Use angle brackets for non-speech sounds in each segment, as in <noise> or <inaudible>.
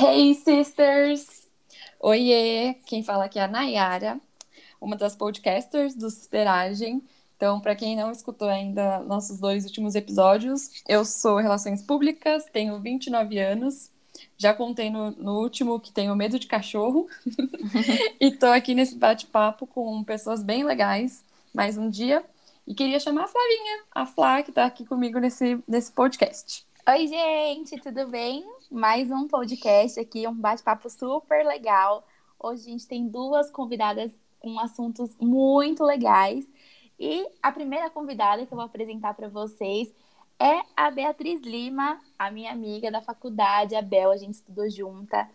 Hey, sisters! Oiê! Quem fala aqui é a Nayara, uma das podcasters do Sisteragem. Então, para quem não escutou ainda nossos dois últimos episódios, eu sou Relações Públicas, tenho 29 anos, já contei no, no último que tenho medo de cachorro, <laughs> e tô aqui nesse bate-papo com pessoas bem legais mais um dia. E queria chamar a Flavinha, a Flá, que está aqui comigo nesse, nesse podcast. Oi, gente, tudo bem? Mais um podcast aqui, um bate-papo super legal. Hoje a gente tem duas convidadas com assuntos muito legais. E a primeira convidada que eu vou apresentar para vocês é a Beatriz Lima, a minha amiga da faculdade, a Bel, a gente estudou junta.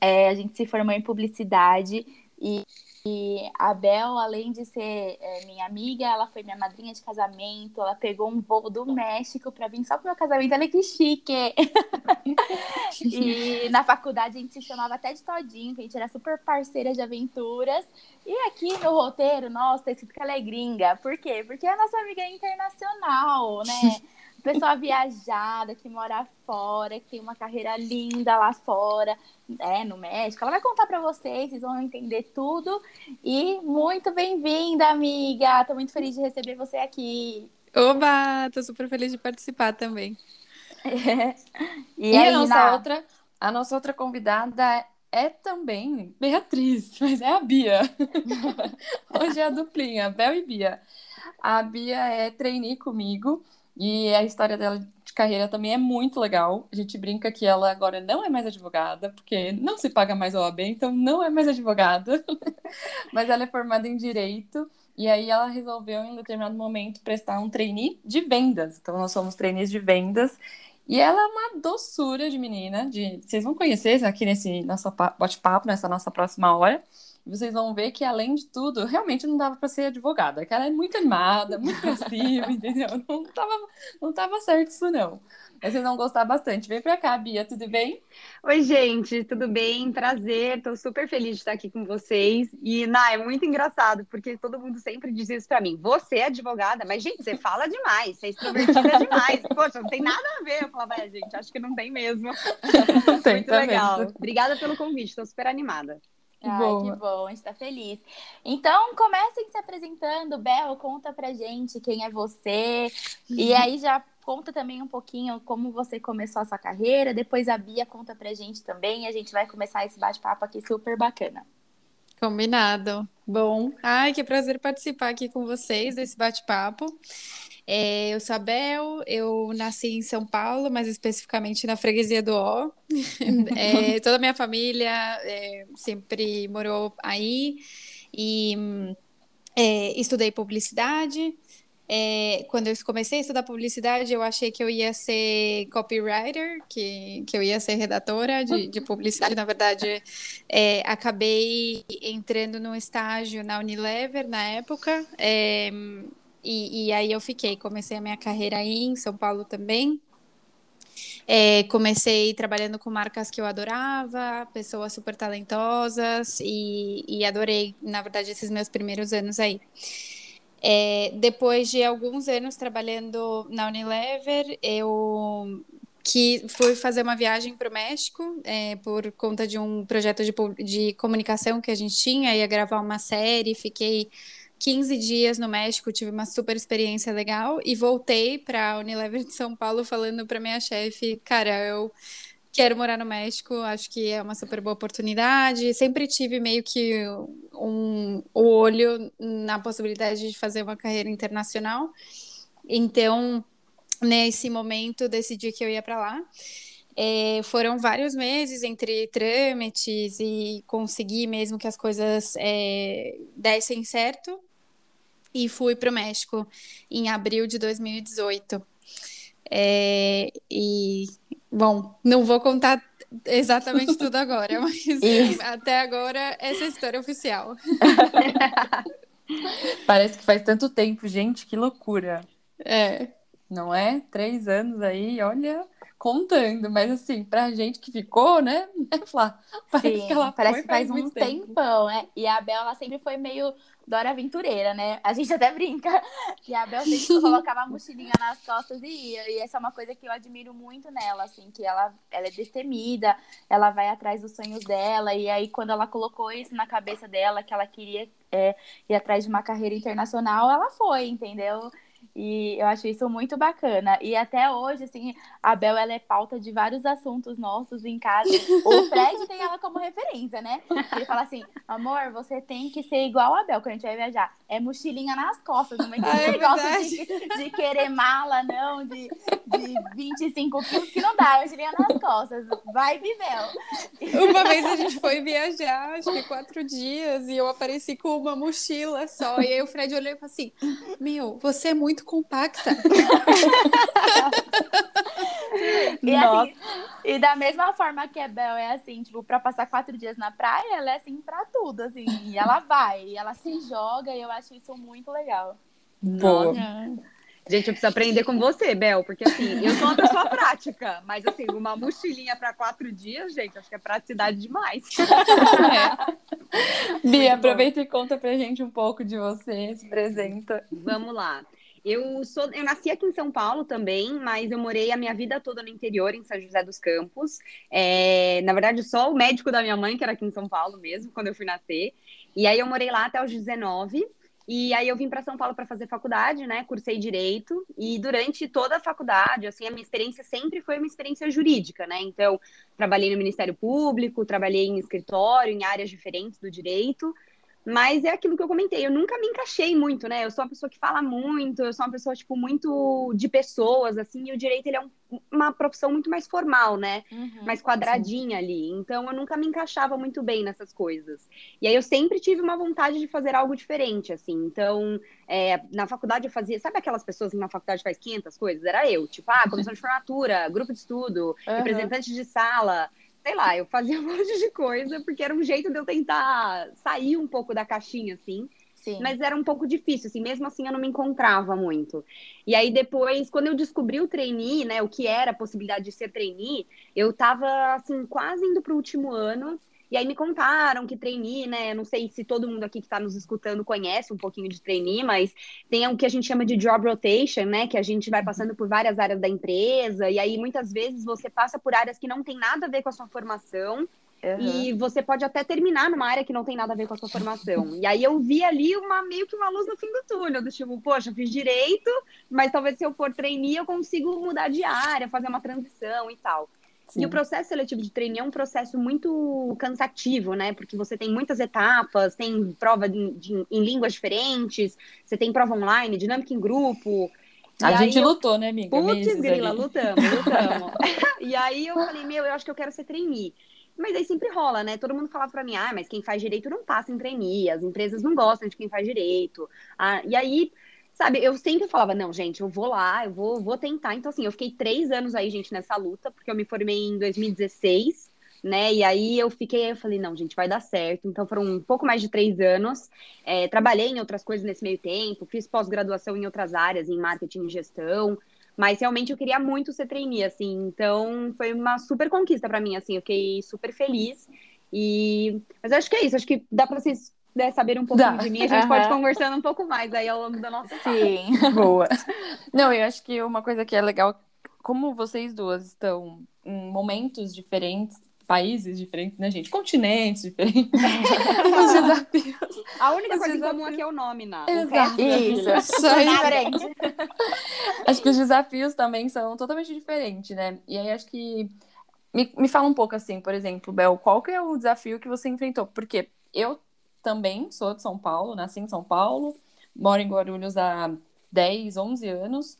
É, a gente se formou em publicidade e e a Bel, além de ser é, minha amiga, ela foi minha madrinha de casamento. Ela pegou um voo do México para vir só pro meu casamento. Olha que chique! <laughs> e na faculdade a gente se chamava até de Todinho, que a gente era super parceira de aventuras. E aqui no roteiro, nossa, tá escrito que ela é gringa. Por quê? Porque a nossa amiga é internacional, né? <laughs> pessoa viajada, que mora fora, que tem uma carreira linda lá fora, é, no México. Ela vai contar para vocês, vocês vão entender tudo. E muito bem-vinda, amiga! Tô muito feliz de receber você aqui. Oba! Tô super feliz de participar também. É. <laughs> E, e aí, a, nossa na... outra, a nossa outra convidada é também Beatriz, <laughs> mas é a Bia. <laughs> Hoje é a duplinha, Bel e Bia. A Bia é trainee comigo e a história dela de carreira também é muito legal. A gente brinca que ela agora não é mais advogada, porque não se paga mais OAB, então não é mais advogada. <laughs> Mas ela é formada em direito. E aí ela resolveu, em determinado momento, prestar um trainee de vendas. Então nós somos trainees de vendas. E ela é uma doçura de menina. De... Vocês vão conhecer aqui nesse nosso bate-papo, nessa nossa próxima hora vocês vão ver que, além de tudo, realmente não dava para ser advogada, que ela é muito animada, muito <laughs> passiva, entendeu? Não tava, não tava certo isso, não. Mas vocês vão gostar bastante. Vem para cá, Bia, tudo bem? Oi, gente, tudo bem? Prazer, tô super feliz de estar aqui com vocês. E, Ná, é muito engraçado, porque todo mundo sempre diz isso para mim. Você é advogada, mas, gente, você fala demais, você é extrovertida demais. Poxa, não tem nada a ver. Eu falava, é, gente, acho que não tem mesmo. Não tem, muito tá legal. Mesmo. Obrigada pelo convite, tô super animada. Ai, bom. que bom, a gente tá feliz. Então, comecem se apresentando. Bel, conta pra gente quem é você. E uhum. aí já conta também um pouquinho como você começou a sua carreira. Depois a Bia conta pra gente também. E a gente vai começar esse bate-papo aqui super bacana. Combinado. Bom, ai, que prazer participar aqui com vocês desse bate-papo. É, eu sou a Bel, eu nasci em São Paulo, mais especificamente na freguesia do Ó. <laughs> É, toda a minha família é, sempre morou aí e é, estudei publicidade. É, quando eu comecei a estudar publicidade, eu achei que eu ia ser copywriter, que, que eu ia ser redatora de, de publicidade. Na verdade, é, acabei entrando no estágio na Unilever na época. E, e aí eu fiquei, comecei a minha carreira aí em São Paulo também. É, comecei trabalhando com marcas que eu adorava, pessoas super talentosas e, e adorei, na verdade, esses meus primeiros anos aí. É, depois de alguns anos trabalhando na Unilever, eu que fui fazer uma viagem para o México é, por conta de um projeto de, de comunicação que a gente tinha, ia gravar uma série, fiquei 15 dias no México, tive uma super experiência legal e voltei para a Unilever de São Paulo falando para minha chefe, cara, eu quero morar no México, acho que é uma super boa oportunidade. Sempre tive meio que um, o olho na possibilidade de fazer uma carreira internacional. Então, nesse momento, decidi que eu ia para lá. É, foram vários meses entre trâmites e conseguir mesmo que as coisas é, dessem certo e fui para o México em abril de 2018. É, e, bom, não vou contar exatamente tudo agora, <laughs> mas Isso. até agora essa é a história oficial. <laughs> Parece que faz tanto tempo, gente, que loucura. É. Não é? Três anos aí, olha, contando, mas assim, pra gente que ficou, né? <laughs> É Flá, parece Sim, que ela parece que faz, faz um tempo. tempão, né? E a Bela ela sempre foi meio Dora Aventureira, né? A gente até brinca <laughs> que a Bel sempre colocava a <laughs> mochilinha nas costas e ia. E essa é uma coisa que eu admiro muito nela, assim, que ela, ela é destemida, ela vai atrás dos sonhos dela. E aí, quando ela colocou isso na cabeça dela, que ela queria é, ir atrás de uma carreira internacional, ela foi, entendeu? E eu acho isso muito bacana. E até hoje, assim, a Bel, ela é pauta de vários assuntos nossos em casa. O <laughs> Fred tem ela como referência, né? Ele fala assim, amor, você tem que ser igual a Bel quando a gente vai viajar. É mochilinha nas costas, não é ah, é negócio de, <laughs> de, querer mala, não, de, de 25 quilos, que não dá, é mochilinha nas costas. Vai, Bel. Uma vez a <laughs> gente foi viajar, acho que quatro dias, e eu apareci com uma mochila só. E aí o Fred olhou e falou assim, meu, você é muito muito compacta. <laughs> e, assim, e da mesma forma que a Bel é assim, tipo, pra passar quatro dias na praia, ela é assim pra tudo, assim. E ela vai, e ela se joga, e eu acho isso muito legal. Boa. Gente, eu preciso aprender com você, Bel, porque assim, eu sou uma pessoa prática, mas assim, uma mochilinha para quatro dias, gente, acho que é praticidade demais. <laughs> É. Bia, aproveita e conta pra gente um pouco de você, se apresenta. Vamos lá. Eu sou, eu nasci aqui em São Paulo também, mas eu morei a minha vida toda no interior, em São José dos Campos. É, na verdade, só o médico da minha mãe, que era aqui em São Paulo mesmo, quando eu fui nascer. E aí eu morei lá até os 19. E aí eu vim para São Paulo para fazer faculdade, né? Cursei direito e durante toda a faculdade, assim, a minha experiência sempre foi uma experiência jurídica, né? Então, trabalhei no Ministério Público, trabalhei em escritório, em áreas diferentes do direito. Mas é aquilo que eu comentei, eu nunca me encaixei muito, né? Eu sou uma pessoa que fala muito, eu sou uma pessoa, tipo, muito de pessoas, assim, e o direito, ele é um, uma profissão muito mais formal, né? Uhum, mais quadradinha sim. ali. Então, eu nunca me encaixava muito bem nessas coisas. E aí, eu sempre tive uma vontade de fazer algo diferente, assim. Então, é, na faculdade eu fazia... Sabe aquelas pessoas que na faculdade faz 500 coisas? Era eu. Tipo, ah, comissão de formatura, grupo de estudo, uhum. representante de sala sei lá, eu fazia um <laughs> monte de coisa, porque era um jeito de eu tentar sair um pouco da caixinha, assim. Sim. Mas era um pouco difícil, assim, mesmo assim eu não me encontrava muito. E aí depois, quando eu descobri o trainee, né, o que era a possibilidade de ser trainee, eu tava, assim, quase indo pro último ano, e aí me contaram que trainee, né? Não sei se todo mundo aqui que está nos escutando conhece um pouquinho de trainee, mas tem o que a gente chama de job rotation, né? Que a gente vai passando por várias áreas da empresa, e aí muitas vezes você passa por áreas que não tem nada a ver com a sua formação. Uhum. E você pode até terminar numa área que não tem nada a ver com a sua formação. E aí eu vi ali uma meio que uma luz no fim do túnel, do tipo, poxa, fiz direito, mas talvez se eu for trainee eu consigo mudar de área, fazer uma transição e tal. Sim. E o processo seletivo de treino é um processo muito cansativo, né? Porque você tem muitas etapas, tem prova de, de, em línguas diferentes, você tem prova online, dinâmica em grupo. A gente eu... lutou, né, amiga? Putz, grila, lutamos, lutamos. <laughs> e aí eu falei, meu, eu acho que eu quero ser trainee. Mas aí sempre rola, né? Todo mundo falava pra mim, ah, mas quem faz direito não passa em trainee, as empresas não gostam de quem faz direito. Ah, e aí Sabe, eu sempre falava, não, gente, eu vou lá, eu vou, vou tentar. Então, assim, eu fiquei três anos aí, gente, nessa luta, porque eu me formei em 2016, né? E aí eu fiquei, eu falei, não, gente, vai dar certo. Então, foram um pouco mais de três anos. É, trabalhei em outras coisas nesse meio tempo, fiz pós-graduação em outras áreas, em marketing e gestão. Mas realmente eu queria muito ser trainee, assim. Então, foi uma super conquista para mim, assim. Eu fiquei super feliz. E... Mas acho que é isso. Acho que dá para vocês né, saber um pouquinho Dá. de mim, a gente uhum. pode conversando um pouco mais aí ao longo da nossa Sim, <laughs> boa. Não, eu acho que uma coisa que é legal, como vocês duas estão em momentos diferentes, países diferentes, né, gente? Continentes diferentes. <laughs> os desafios. A única os coisa desafios... em comum aqui é o nome, né? Exato. Isso, só diferente. <laughs> acho que os desafios também são totalmente diferentes, né? E aí acho que me, me fala um pouco assim, por exemplo, Bel, qual que é o desafio que você enfrentou? Porque eu também sou de São Paulo, nasci em São Paulo, moro em Guarulhos há 10, 11 anos.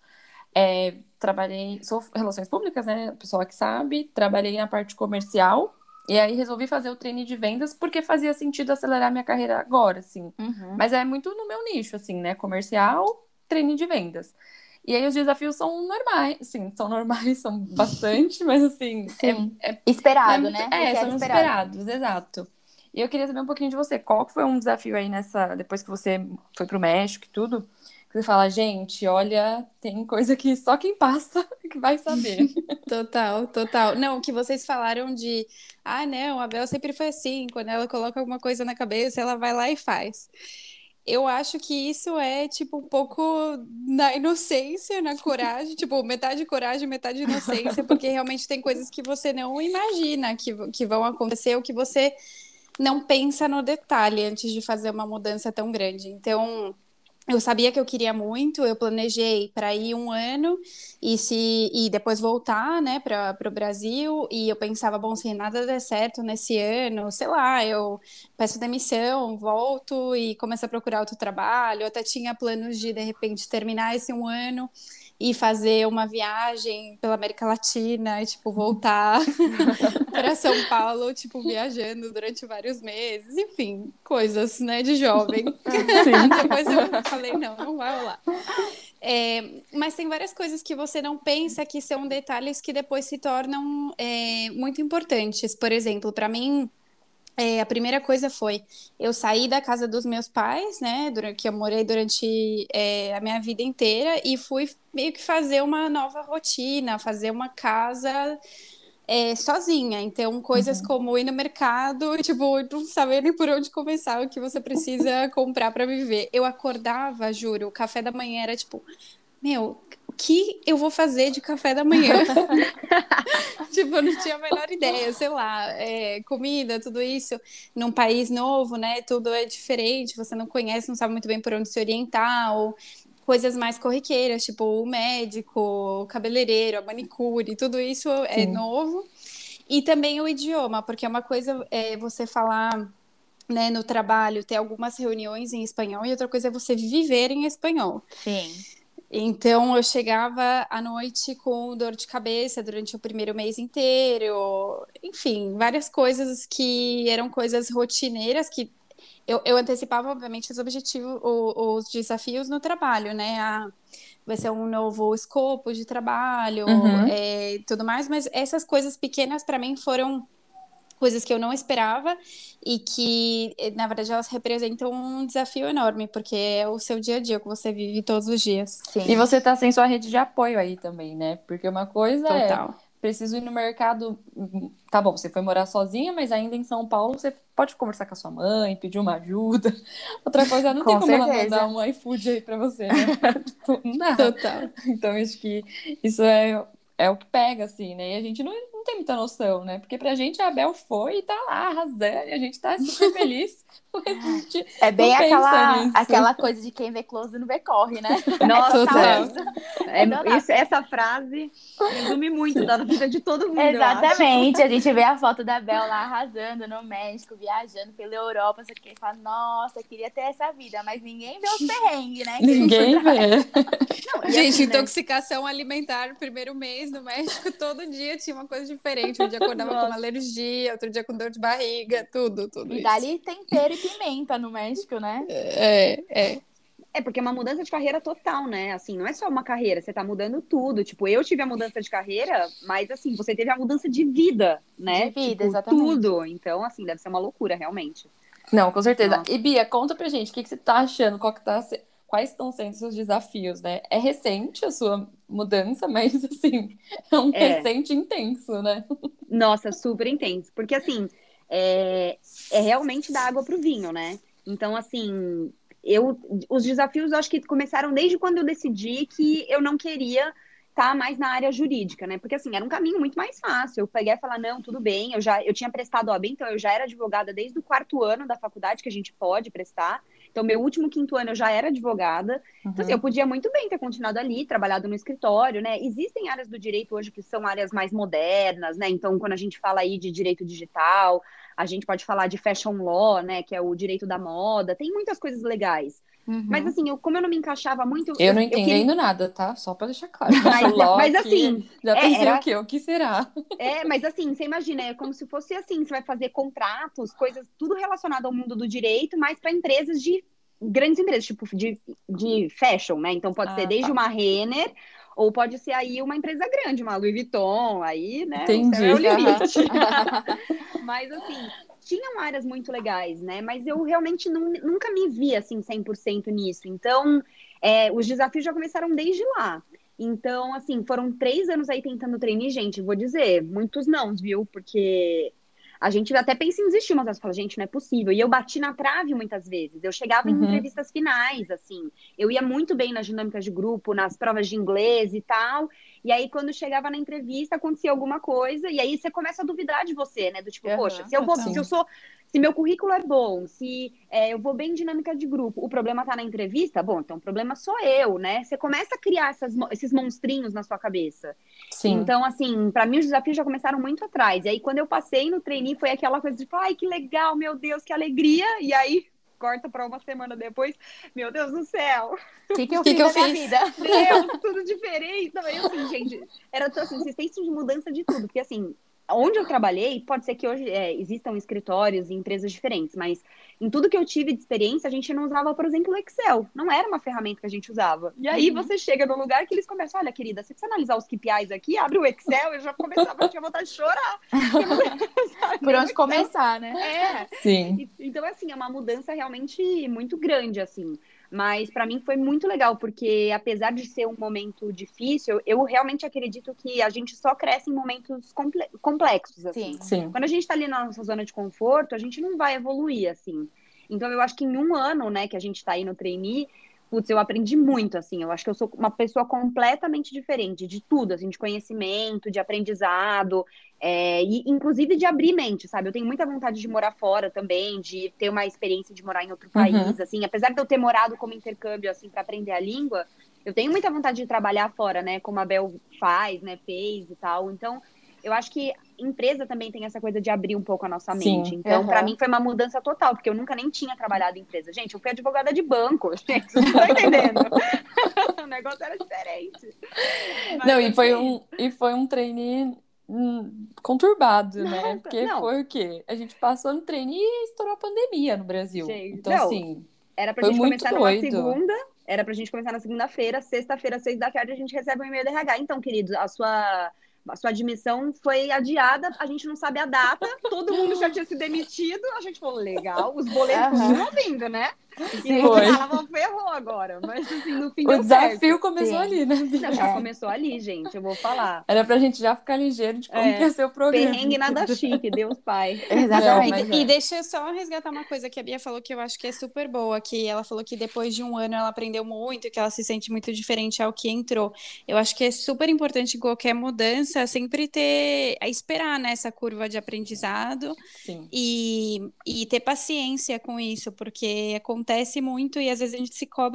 É, trabalhei, sou relações públicas, né? Pessoa que sabe, trabalhei na parte comercial e aí resolvi fazer o treino de vendas porque fazia sentido acelerar minha carreira agora, assim. Uhum. Mas é muito no meu nicho, assim, né? Comercial, treino de vendas. E aí os desafios são normais, sim, são normais, são bastante, <laughs> mas assim. Sim. É, é, esperado, é, né? É, são esperado. esperados, exato. E eu queria saber um pouquinho de você. Qual foi um desafio aí nessa. Depois que você foi pro México e tudo? Que você fala, gente, olha, tem coisa que só quem passa <laughs> que vai saber. <laughs> total, total. Não, que vocês falaram de. Ah, não, a Bel sempre foi assim. Quando ela coloca alguma coisa na cabeça, ela vai lá e faz. eu acho que isso é, tipo, um pouco na inocência, na coragem, tipo, metade coragem, metade inocência, porque realmente tem coisas que você não imagina que, que vão acontecer, ou que você não pensa no detalhe antes de fazer uma mudança tão grande. Então, eu sabia que eu queria muito, eu planejei para ir um ano e se e depois voltar, né, para o Brasil. E eu pensava, bom, se nada der certo nesse ano, sei lá, eu peço demissão, volto e começo a procurar outro trabalho. Eu até tinha planos de de repente terminar esse um ano e fazer uma viagem pela América Latina e, tipo, voltar <laughs> para São Paulo, tipo, viajando durante vários meses, enfim, coisas, né, de jovem. <laughs> Depois eu falei, não, não vai rolar. É, mas tem várias coisas que você não pensa que são detalhes que depois se tornam é, muito importantes. Por exemplo, para mim, é, a primeira coisa foi eu sair da casa dos meus pais, né? Durante, que eu morei durante é, a minha vida inteira e fui meio que fazer uma nova rotina, fazer uma casa é, sozinha. Então, coisas uhum. como ir no mercado, <laughs> tipo, não saber nem por onde começar o que você precisa comprar para viver. Eu acordava, juro, o café da manhã era tipo, meu, que eu vou fazer de café da manhã? <laughs> <laughs> tipo, eu não tinha a menor ideia, sei lá, é, comida, tudo isso, num país novo, né? Tudo é diferente, você não conhece, não sabe muito bem por onde se orientar, ou coisas mais corriqueiras, tipo o médico, o cabeleireiro, a manicure, tudo isso é Sim. é novo. E também o idioma, porque é uma coisa é você falar né, no trabalho, ter algumas reuniões em espanhol, e outra coisa é você viver em espanhol. Sim. Então eu chegava à noite com dor de cabeça durante o primeiro mês inteiro, enfim, várias coisas que eram coisas rotineiras que eu, eu antecipava, obviamente, os objetivos, os, os desafios no trabalho, né? A, vai ser um novo escopo de trabalho, uhum. é, tudo mais, mas essas coisas pequenas para mim foram coisas que eu não esperava e que, eh, na verdade, elas representam um desafio enorme, porque é o seu dia a dia que você vive todos os dias. Sim. E você tá sem sua rede de apoio aí também, né? Porque uma coisa é Total. é preciso ir no mercado. Tá bom, você foi morar sozinha, mas ainda em São Paulo você pode conversar com a sua mãe, pedir uma ajuda. <laughs> Outra coisa, não com tem como certeza. ela mandar um iFood aí pra você, né? <laughs> Tipo, não. Total. Então, acho que isso é, é o que pega, assim, né? E a gente não tem muita noção, né? Porque pra gente a Bel foi e tá lá arrasando, e a gente tá super feliz. <laughs> é bem aquela, aquela coisa de quem vê close não vê corre, né? <laughs> Nossa, é, é, isso, essa frase resume muito da vida de todo mundo. Exatamente. A gente vê a foto da Bel lá arrasando no México, viajando pela Europa, você quer fala, nossa, queria ter essa vida, mas ninguém vê os perrengues, né? Ninguém vê. Não, gente, assim, né? intoxicação né? alimentar, primeiro mês no México, <laughs> todo dia tinha uma coisa diferente. Um dia acordava Nossa. com alergia, outro dia com dor de barriga, tudo, tudo. E dali tempero e pimenta no México, né? É, é. É, porque é uma mudança de carreira total, né? Assim, não é só uma carreira, você tá mudando tudo. Tipo, eu tive a mudança de carreira, mas assim, você teve a mudança de vida, né? De vida, tipo, exatamente. Tudo. Então, assim, deve ser uma loucura, realmente. Não, com certeza. Nossa. E Bia, conta pra gente, o que, que você tá achando? Qual que tá quais estão sendo os seus desafios, né? É recente a sua mudança, <laughs> mas assim, é um é. recente intenso, né? Nossa, super intenso. Porque assim, é, é realmente da água pro vinho, né? Então, assim, eu os desafios eu acho que começaram desde quando eu decidi que eu não queria estar tá mais na área jurídica, né? Porque assim, era um caminho muito mais fácil. Eu peguei e falar, não, tudo bem, eu já eu tinha prestado OAB, então eu já era advogada desde o quarto ano da faculdade que a gente pode prestar. Então, meu último quinto ano eu já era advogada. Uhum. Então, assim, eu podia muito bem ter continuado ali, trabalhado no escritório, né? Existem áreas do direito hoje que são áreas mais modernas, né? Então, quando a gente fala aí de direito digital, a gente pode falar de fashion law, né? Que é o direito da moda. Tem muitas coisas legais. Uhum. Mas assim, eu, como eu não me encaixava muito. Eu, eu não entendendo queria... nada, tá? Só pra deixar claro. Mas, mas assim. Já é, pensei era... o quê? O que será? É, mas assim, você imagina, é como se fosse assim: você vai fazer contratos, coisas, tudo relacionado ao mundo do direito, mas para empresas de grandes empresas, tipo de, de fashion, né? Então pode ah, ser desde tá. uma Renner ou pode ser aí uma empresa grande, uma Louis Vuitton, aí, né? Entendi. É o limite. <laughs> Mas assim, tinham áreas muito legais, né? Mas eu realmente não, nunca me vi assim 100% nisso. Então, é, os desafios já começaram desde lá. Então, assim, foram três anos aí tentando treinar, gente, vou dizer, muitos não, viu? Porque a gente até pensa em desistir, mas vezes fala, gente, não é possível. E eu bati na trave muitas vezes. Eu chegava uhum. em entrevistas finais, assim. Eu ia muito bem nas dinâmicas de grupo, nas provas de inglês e tal. E aí, quando chegava na entrevista, acontecia alguma coisa, e aí você começa a duvidar de você, né? Do tipo, uhum, poxa, se eu vou, se eu sou se meu currículo é bom, se é, eu vou bem em dinâmica de grupo, o problema tá na entrevista, bom, então o problema sou eu, né? Você começa a criar essas, esses monstrinhos na sua cabeça. Sim. Então, assim, para mim os desafios já começaram muito atrás. E aí, quando eu passei no trainee, foi aquela coisa de, ai, que legal, meu Deus, que alegria. E aí, corta para uma semana depois, meu Deus do céu. O que, que eu que fiz que eu na fiz? vida? Deus, tudo diferente. Também, assim, gente, era assim, insistência de mudança de tudo. Porque, assim, onde eu trabalhei, pode ser que hoje é, existam escritórios e empresas diferentes, mas em tudo que eu tive de experiência, a gente não usava, por exemplo, o Excel. Não era uma ferramenta que a gente usava. E aí uhum. você chega no lugar que eles começam, olha, querida, você precisa analisar os KPIs aqui, abre o Excel, eu já começava, eu tinha vontade de chorar. <laughs> por onde começar, né? É. Sim. Então, assim, é uma mudança realmente muito grande, assim. Mas para mim foi muito legal, porque apesar de ser um momento difícil, eu realmente acredito que a gente só cresce em momentos complexos. Assim. Sim. Sim. Quando a gente está ali na nossa zona de conforto, a gente não vai evoluir assim. Então eu acho que em um ano, né, que a gente está aí no trainee, putz, eu aprendi muito, assim, eu acho que eu sou uma pessoa completamente diferente de tudo, assim, de conhecimento, de aprendizado, é, e inclusive de abrir mente, sabe? Eu tenho muita vontade de morar fora também, de ter uma experiência de morar em outro uhum. país, assim, apesar de eu ter morado como intercâmbio, assim, para aprender a língua, eu tenho muita vontade de trabalhar fora, né, como a Bel faz, né, fez e tal, então eu acho que empresa também tem essa coisa de abrir um pouco a nossa mente. Sim, então, uhum. para mim, foi uma mudança total, porque eu nunca nem tinha trabalhado em empresa. Gente, eu fui advogada de banco, <laughs> gente, não tá entendendo? <laughs> o negócio era diferente. Mas, não, e foi, assim um, e foi um trainee hum, conturbado, né? Nossa, né? Porque não. foi o quê? A gente passou no treino e estourou a pandemia no Brasil. Gente, então, não, assim. Era pra gente começar doido. numa segunda, era pra gente começar na segunda-feira, sexta-feira, seis da tarde, a gente recebe um e-mail do RH. Então, queridos, a sua a sua admissão foi adiada, a gente não sabe a data, todo mundo já tinha se demitido, a gente falou, legal, os boletos uhum. vindo, né? Sim, foi. Ela ferrou agora, mas assim, no fim O desafio certo. começou Sim. ali, né? Não, já é. começou ali, gente, eu vou falar. Era pra gente já ficar ligeiro de como é. ia ser o programa. Perrengue nada <laughs> chique, Deus pai. <laughs> Exatamente. Não, e, é. e deixa eu só resgatar uma coisa que a Bia falou que eu acho que é super boa, que ela falou que depois de um ano ela aprendeu muito, que ela se sente muito diferente ao que entrou. Eu acho que é super importante em qualquer mudança sempre ter, a esperar nessa né, curva de aprendizado Sim. E, e ter paciência com isso, porque acontece acontece muito e às vezes a gente se cobra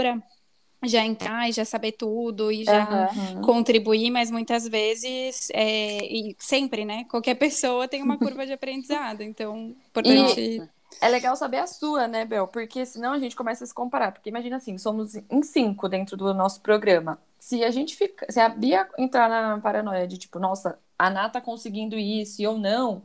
já entrar e já saber tudo e já uhum. contribuir, mas muitas vezes, é, e sempre, né? Qualquer <laughs> pessoa tem uma curva de aprendizado, então, importante. E é legal saber a sua, né, Bel? Porque senão a gente começa a se comparar. Porque imagina assim, somos em cinco dentro do nosso programa. Se a gente fica. Se a Bia entrar na paranoia de tipo, nossa, a Ná tá conseguindo isso e eu não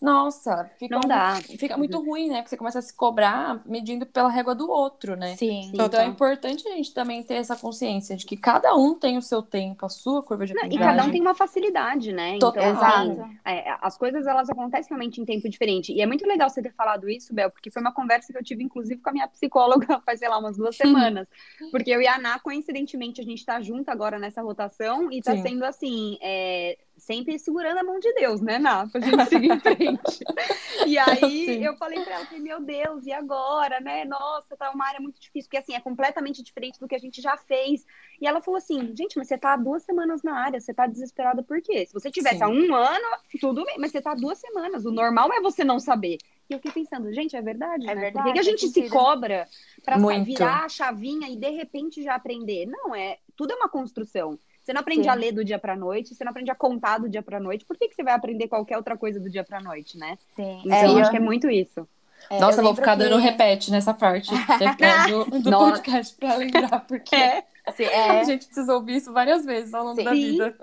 nossa, fica, não dá. <laughs> fica muito ruim, né? Porque você começa a se cobrar medindo pela régua do outro, né? Sim. Então total. é importante a gente também ter essa consciência de que cada um tem o seu tempo, a sua curva de aprendizagem. E cada um tem uma facilidade, né? Total. Então, assim, é, as coisas elas acontecem realmente em tempo diferente. E é muito legal você ter falado isso, Bel, porque foi uma conversa que eu tive, inclusive, com a minha psicóloga <laughs> faz, sei lá, umas duas <laughs> semanas. porque eu e a Ana, coincidentemente, a gente tá junto agora nessa rotação e tá Sim. sendo assim. É, sempre segurando a mão de Deus, né, Ná? Pra gente seguir em frente. <laughs> e aí Sim. eu falei pra ela, meu Deus, e agora, né? Nossa, tá uma área muito difícil, porque assim, é completamente diferente do que a gente já fez. E ela falou assim, gente, mas você tá há duas semanas na área, você tá desesperada por quê? Se você tivesse Sim. há um ano, tudo bem, mas você tá há duas semanas. O normal é você não saber. E eu fiquei pensando, gente, é verdade, é né? Verdade, Por que, a gente se cobra pra virar a chavinha e de repente já aprender? Não, é tudo é uma construção. Você não aprende Sim. a ler do dia para noite, você não aprende a contar do dia para noite. Por que, que você vai aprender qualquer outra coisa do dia para noite, né? Sim. Então, é, eu acho que é muito isso. É, Nossa, eu vou ficar que... dando repete nessa parte <laughs> do, do podcast para lembrar, porque é. Sim, <laughs> é. a gente precisa ouvir isso várias vezes ao longo Sim. da vida.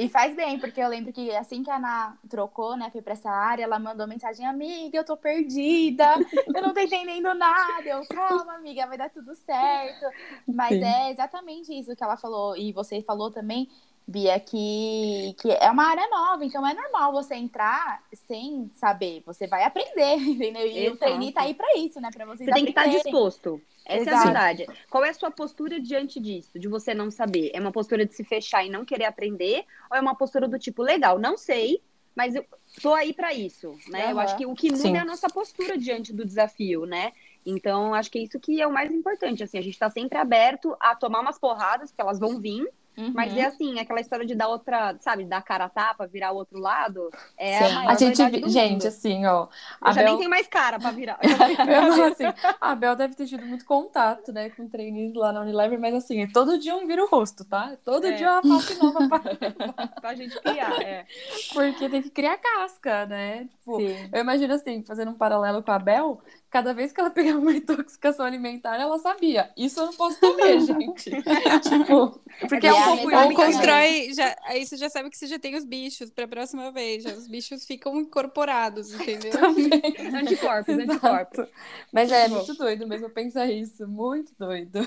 E faz bem, porque eu lembro que assim que a Ana trocou, né, foi pra essa área, ela mandou mensagem, amiga, eu tô perdida, eu não tô entendendo nada. Eu, calma, amiga, vai dar tudo certo. Mas Sim. é exatamente isso que ela falou, e você falou também, Bia, que, que é uma área nova, então é normal você entrar sem saber, você vai aprender, <laughs> entendeu? E Exato. o trainee tá aí pra isso, né, pra vocês Você tem que estar tá disposto. Essa Exato. é a verdade. Qual é a sua postura diante disso, de você não saber? É uma postura de se fechar e não querer aprender? Ou é uma postura do tipo, legal, não sei, mas eu tô aí para isso, né? Uhum. Eu acho que o que muda Sim. é a nossa postura diante do desafio, né? Então, acho que é isso que é o mais importante, assim, a gente está sempre aberto a tomar umas porradas, porque elas vão vir, Uhum. Mas é assim, aquela história de dar outra, sabe, dar cara a tapa, virar o outro lado. É Sim. a, a gente, gente, assim, ó. A já Bel... nem tem mais cara pra virar. <laughs> eu, assim, a Bel deve ter tido muito contato, né, com trainees lá na Unilever, mas assim, todo dia um vira o rosto, tá? Todo é. dia uma face nova pra... <laughs> pra gente criar, é. Porque tem que criar casca, né? Tipo, eu imagino assim, fazendo um paralelo com a Bel, cada vez que ela <laughs> pegava uma intoxicação alimentar, ela sabia. Isso eu não posso comer, <laughs> gente. tipo, porque é, é um pouco Ou constrói, já, aí você já sabe que você já tem os bichos para a próxima vez. Já, os bichos ficam incorporados, entendeu? Também. anticorpos, anticorpos. Mas é muito doido mesmo pensar isso. Muito doido.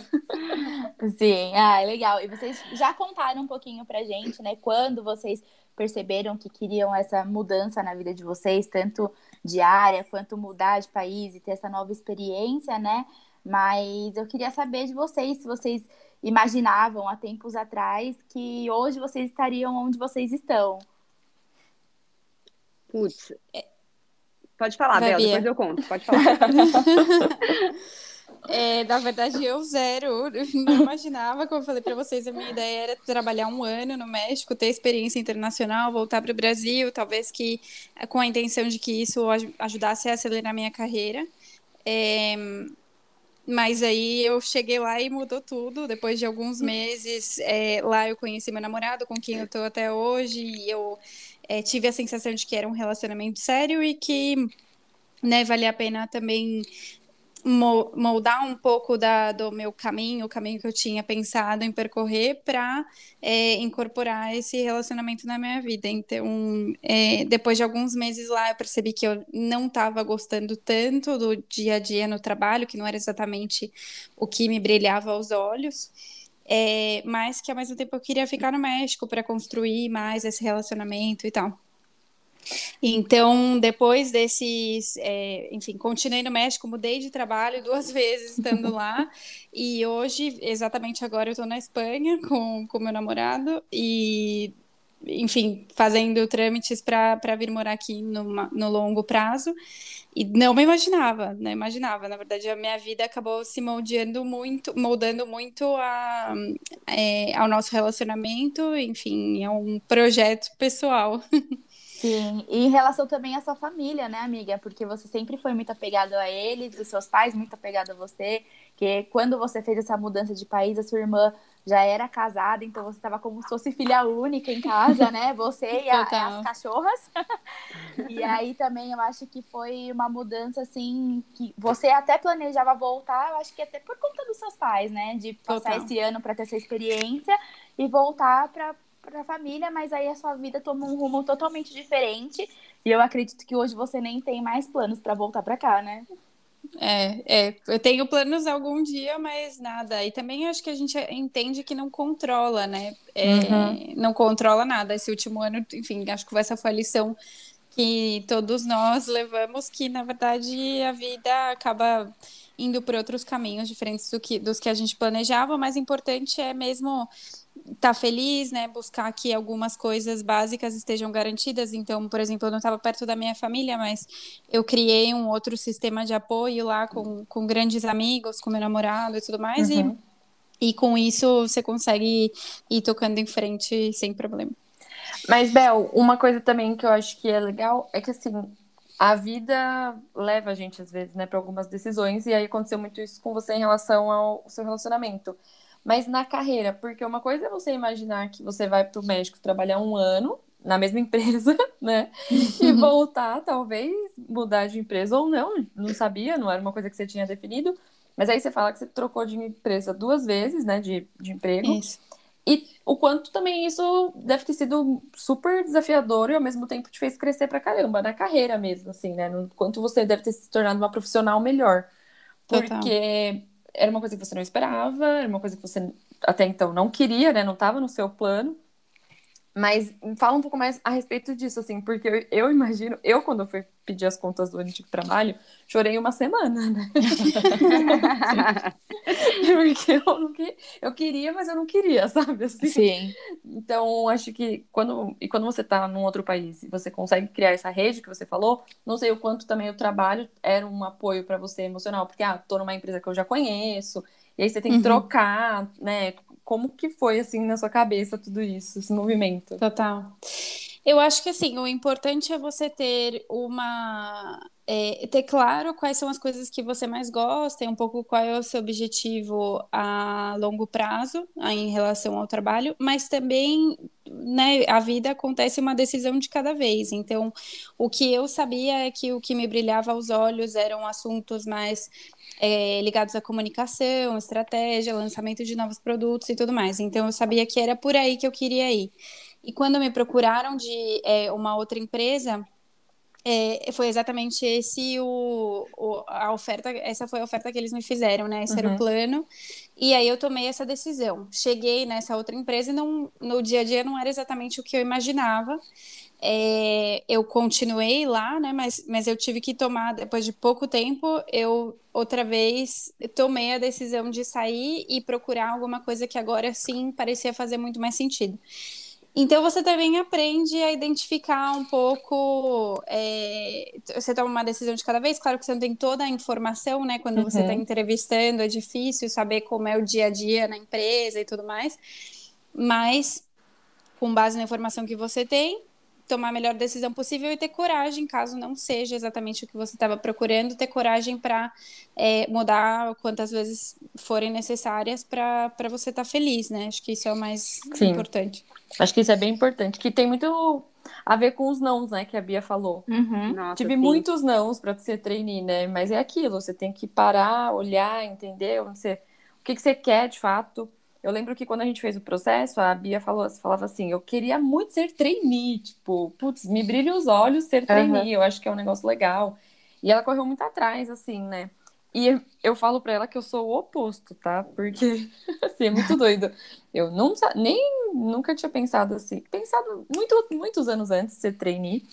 Sim, ah, legal. E vocês já contaram um pouquinho pra gente, né? Quando vocês perceberam que queriam essa mudança na vida de vocês, tanto de área quanto mudar de país e ter essa nova experiência, né? Mas eu queria saber de vocês se vocês imaginavam há tempos atrás que hoje vocês estariam onde vocês estão. Putz, é... pode falar, Bel, depois eu conto, pode falar. <laughs> É, na verdade, eu zero. Não imaginava, como eu falei para vocês, a minha ideia era trabalhar um ano no México, ter experiência internacional, voltar para o Brasil, talvez que com a intenção de que isso ajudasse a acelerar minha carreira. É, mas aí eu cheguei lá e mudou tudo. Depois de alguns meses é, lá, eu conheci meu namorado, com quem eu estou até hoje, e eu é, tive a sensação de que era um relacionamento sério e que né, valia a pena também moldar um pouco da, do meu caminho, o caminho que eu tinha pensado em percorrer para é, incorporar esse relacionamento na minha vida. Então, é, depois de alguns meses lá, eu percebi que eu não estava gostando tanto do dia a dia no trabalho, que não era exatamente o que me brilhava aos olhos. É, mas que ao mesmo tempo eu queria ficar no México para construir mais esse relacionamento e tal. Então, depois desses, é, enfim, continuei no México, mudei de trabalho <laughs> duas vezes estando lá, e hoje, exatamente agora, eu estou na Espanha com o meu namorado, e, enfim, fazendo trâmites para vir morar aqui no, no longo prazo, e não me imaginava, não imaginava. Na verdade, a minha vida acabou se moldando muito, moldando muito a, é, ao nosso relacionamento, enfim, é um projeto pessoal. <laughs> Sim, e em relação também à sua família, né, amiga? Porque você sempre foi muito apegado a eles, os seus pais muito apegado a você, que quando você fez essa mudança de país, a sua irmã já era casada, então você estava como se fosse filha única em casa, né? <laughs> Você e a, as cachorras. e aí também eu acho que foi uma mudança assim que você até planejava voltar, eu acho que até por conta dos seus pais, né? De passar Total. esse ano para ter essa experiência e voltar para para a família, mas aí a sua vida toma um rumo totalmente diferente. E eu acredito que hoje você nem tem mais planos para voltar para cá, né? É, é, eu tenho planos algum dia, mas nada. E também acho que a gente entende que não controla, né? É, uhum. Não controla nada. Esse último ano, enfim, acho que essa foi a lição que todos nós levamos, que na verdade a vida acaba indo por outros caminhos diferentes do que, dos que a gente planejava. O mais importante é mesmo tá feliz, né? Buscar que algumas coisas básicas estejam garantidas. Então, por exemplo, eu não estava perto da minha família, mas eu criei um outro sistema de apoio lá com, com grandes amigos, com meu namorado e tudo mais. Uhum. E, e com isso você consegue ir tocando em frente sem problema. Mas, Bel, uma coisa também que eu acho que é legal é que assim. A vida leva a gente, às vezes, né, para algumas decisões, e aí aconteceu muito isso com você em relação ao seu relacionamento mas na carreira, porque uma coisa é você imaginar que você vai para o México trabalhar um ano na mesma empresa, <laughs> né? E voltar, talvez, mudar de empresa ou não, não sabia, não era uma coisa que você tinha definido. Mas aí você fala que você trocou de empresa duas vezes, né? De, de emprego. Isso. E o quanto também isso deve ter sido super desafiador e ao mesmo tempo te fez crescer pra caramba, na carreira mesmo, assim, né? No quanto você deve ter se tornado uma profissional melhor. Porque Total era uma coisa que você não esperava, era uma coisa que você até então não queria, né? Não estava no seu plano. Mas fala um pouco mais a respeito disso, assim, porque eu, eu imagino, eu quando eu fui pedir as contas do antigo trabalho, chorei uma semana, né? <laughs> porque eu, não que, eu queria, mas eu não queria, sabe? Assim? Sim. Então, acho que quando, e quando você tá num outro país e você consegue criar essa rede que você falou, não sei o quanto também o trabalho era um apoio para você emocional, porque, ah, tô numa empresa que eu já conheço, e aí você tem que uhum. trocar, né? Como que foi, assim, na sua cabeça tudo isso, esse movimento? Total. Eu acho que, assim, o importante é você ter uma... É, ter claro quais são as coisas que você mais gosta e um pouco qual é o seu objetivo a longo prazo em relação ao trabalho, mas também né, a vida acontece uma decisão de cada vez. Então, o que eu sabia é que o que me brilhava aos olhos eram assuntos mais é, ligados à comunicação, estratégia, lançamento de novos produtos e tudo mais. Então, eu sabia que era por aí que eu queria ir. E quando me procuraram de é, uma outra empresa, é, foi exatamente esse o, o, a oferta, essa foi a oferta que eles me fizeram, né? Esse uhum. era o uhum. plano. E aí eu tomei essa decisão. Cheguei nessa outra empresa e não, no dia a dia não era exatamente o que eu imaginava. É, eu continuei lá, né? Mas, mas eu tive que tomar, depois de pouco tempo, eu outra vez tomei a decisão de sair e procurar alguma coisa que agora sim parecia fazer muito mais sentido. Então você também aprende a identificar um pouco. É, você toma uma decisão de cada vez, claro que você não tem toda a informação, né? Quando tá uhum. você está entrevistando, é difícil saber como é o dia a dia na empresa e tudo mais. Mas, com base na informação que você tem, tomar a melhor decisão possível e ter coragem, caso não seja exatamente o que você estava procurando, ter coragem para é, mudar quantas vezes forem necessárias para você estar tá feliz, né? Acho que isso é o mais Sim. importante. Acho que isso é bem importante, que tem muito a ver com os nãos, né, que a Bia falou. Uhum. Nossa, Tive sim. muitos nãos para ser trainee, né? Mas é aquilo, você tem que parar, olhar, entender onde você, o que, que você quer de fato eu lembro que quando a gente fez o processo, a Bia falou, falava assim: eu queria muito ser trainee, tipo, putz, me brilha os olhos ser trainee, uhum. eu acho que é um negócio legal. E ela correu muito atrás, assim, né? E eu falo pra ela que eu sou o oposto, tá? Porque, <laughs> assim, é muito doido. Eu não, nem nunca tinha pensado assim, pensado muito, muitos anos antes de ser trainee.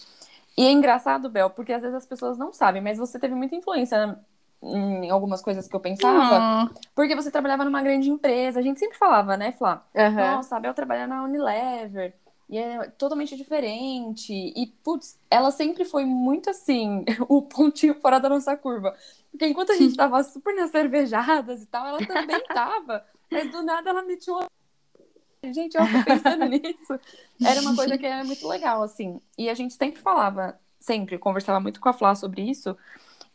E é engraçado, Bel, porque às vezes as pessoas não sabem, mas você teve muita influência em algumas coisas que eu pensava, uhum. porque você trabalhava numa grande empresa. A gente sempre falava, né, Flá? Uhum. Nossa, a Bel trabalha na Unilever. E é totalmente diferente. E, putz, ela sempre foi muito assim, <laughs> o pontinho fora da nossa curva. Porque enquanto a gente tava <laughs> super nas cervejadas e tal, ela também tava. Mas do nada ela metiu uma... Gente, eu tô pensando <laughs> nisso. Era uma coisa que era muito legal, assim. E a gente sempre falava, sempre, conversava muito com a Flá sobre isso.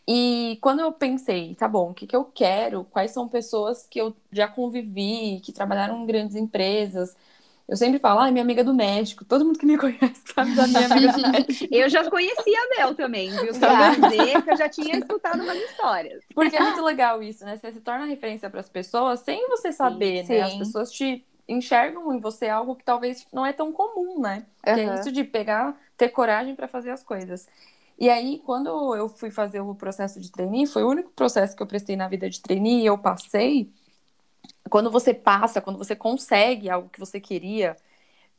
E quando eu pensei, tá bom, o que, que eu quero? Quais são pessoas que eu já convivi, que trabalharam em grandes empresas? Eu sempre falo, ah, minha amiga do México. Todo mundo que me <laughs> conhece sabe da minha amiga do México. eu já conhecia a Bel também, viu? Pra dizer que eu já tinha escutado umas histórias. Porque é muito legal isso, né? Você se torna referência para as pessoas sem você saber, sim, né? Sim. As pessoas te enxergam em você algo que talvez não é tão comum, né? Que é isso de pegar, ter coragem para fazer as coisas. E aí, quando eu fui fazer o processo de trainee, foi o único processo que eu prestei na vida de trainee e eu passei. Quando você passa, quando você consegue algo que você queria,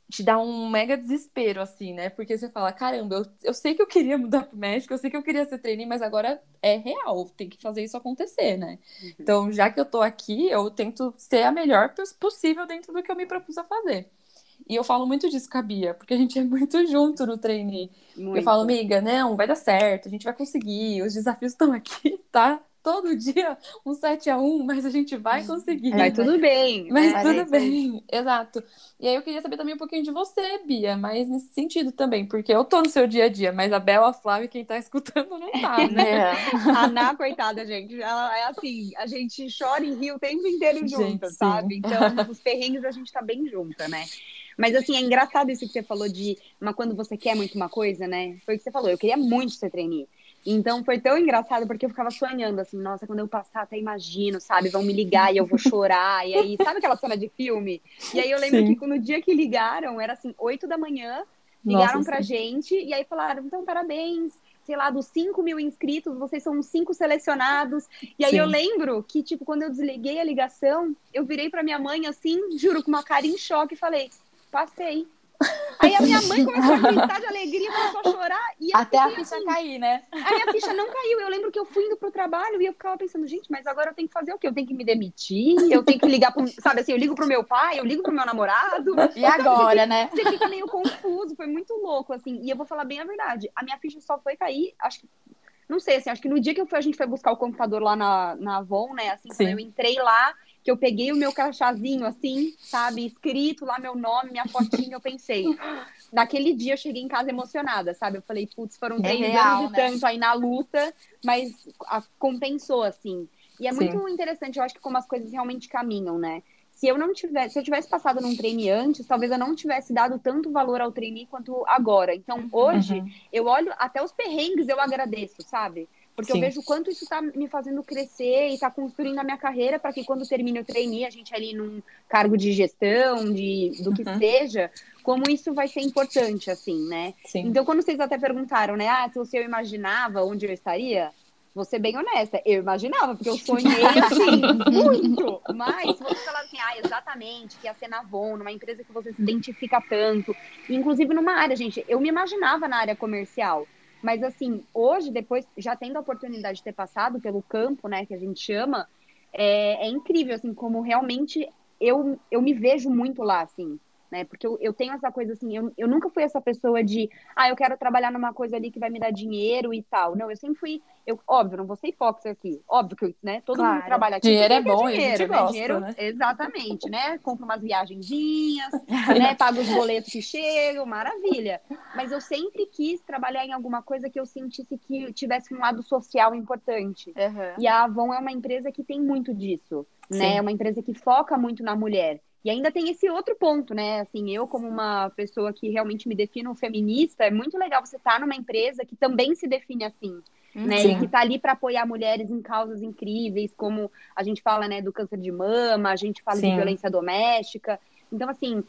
te dá um mega desespero, assim, né? Porque você fala, caramba, eu, eu sei que eu queria mudar pro México, eu sei que eu queria ser trainee, mas agora é real, tem que fazer isso acontecer, né? Uhum. Então, já que eu tô aqui, eu tento ser a melhor possível dentro do que eu me propus a fazer. E eu falo muito disso com a Bia, porque a gente é muito <laughs> junto no trainee. Muito. Eu falo, amiga, não, vai dar certo, a gente vai conseguir, os desafios estão aqui, <laughs> tá? Todo dia um 7 a 1 mas a gente vai conseguir. Vai tudo bem. Mas é, tudo bem, exato. E aí eu queria saber também um pouquinho de você, Bia, mas nesse sentido também, porque eu tô no seu dia a dia, mas a Bela, a Flávia, quem tá <laughs> escutando não tá, né? É. A Ná, coitada, gente, ela é assim, a gente chora e ri o tempo inteiro junto, sabe? Então, os perrengues a gente tá bem junta, né? Mas assim, é engraçado isso que você falou de uma quando você quer muito uma coisa, né? Foi o que você falou, eu queria muito ser trainee. Então foi tão engraçado porque eu ficava sonhando assim, nossa, quando eu passar até imagino, sabe? Vão me ligar e eu vou chorar. e aí, sabe aquela cena de filme? E aí eu lembro sim. que no dia que ligaram, era assim, 8 da manhã, ligaram nossa, pra sim. gente e aí falaram, então parabéns, sei lá, dos 5 mil inscritos, vocês são os cinco selecionados. E aí Sim. eu lembro que, tipo, quando eu desliguei a ligação, eu virei pra minha mãe assim, juro, com uma cara em choque e falei: passei. Aí a minha mãe começou a <laughs> gritar de alegria, começou a chorar. E Até a ficha assim, cair, né? A minha ficha não caiu. Eu lembro que eu fui indo pro trabalho e eu ficava pensando, gente, mas agora eu tenho que fazer o quê? Eu tenho que me demitir? Eu tenho que ligar pro. Sabe assim, eu ligo pro meu pai, eu ligo pro meu namorado. E agora, você né? Você fica meio confuso, foi muito louco, assim. E eu vou falar bem a verdade. A minha ficha só foi cair, acho que não sei, assim, acho que no dia que eu fui, a gente foi buscar o computador lá na, na Avon, né? Assim, quando eu entrei lá, que eu peguei o meu crachazinho, assim, sabe, escrito lá meu nome, minha fotinha, eu pensei. Naquele dia eu cheguei em casa emocionada, sabe? Eu falei, putz, foram é três é real, anos de né? tanto aí na luta, mas a, compensou, assim. E é Sim. muito interessante, eu acho que como as coisas realmente caminham, né? Se eu não tivesse, se eu tivesse passado num treine antes, talvez eu não tivesse dado tanto valor ao treine quanto agora. Então, uhum. hoje, uhum. eu olho até os perrengues, eu agradeço, sabe? Porque Sim. eu vejo o quanto isso está me fazendo crescer e está construindo a minha carreira para que quando termine o trainee, a gente ali num cargo de gestão, de do que uhum. seja, como isso vai ser importante, assim, né? Sim. Então, quando vocês até perguntaram, né, ah, se eu imaginava onde eu estaria, vou ser bem honesta, eu imaginava, porque eu sonhei <laughs> assim, muito. Mas, se você falar assim, ah, exatamente, que ia ser na Avon, numa empresa que você se identifica tanto, inclusive numa área, gente, eu me imaginava na área comercial. Mas assim, hoje, depois, já tendo a oportunidade de ter passado pelo campo, né, que a gente chama, é, é incrível, assim, como realmente eu, eu me vejo muito lá, assim né? Porque eu, eu tenho essa coisa assim, eu, eu nunca fui essa pessoa de, ah, eu quero trabalhar numa coisa ali que vai me dar dinheiro e tal. Não, eu sempre fui, eu, óbvio, não vou ser hipócrita aqui, óbvio que, né, todo claro. mundo trabalha aqui. Dinheiro é bom, dinheiro, né? Gosta, dinheiro, né? Exatamente, né? Compro umas viagenzinhas, <laughs> né? Pago os boletos que chegam, maravilha. Mas eu sempre quis trabalhar em alguma coisa que eu sentisse que tivesse um lado social importante. Uhum. E a Avon é uma empresa que tem muito disso, né? Sim. né? É uma empresa que foca muito na mulher. E ainda tem esse outro ponto, né? Assim, eu, como uma pessoa que realmente me defino feminista, é muito legal você estar tá numa empresa que também se define assim. Né? E que está ali para apoiar mulheres em causas incríveis, como a gente fala, né, do câncer de mama, a gente fala Sim. de violência doméstica. Então, assim,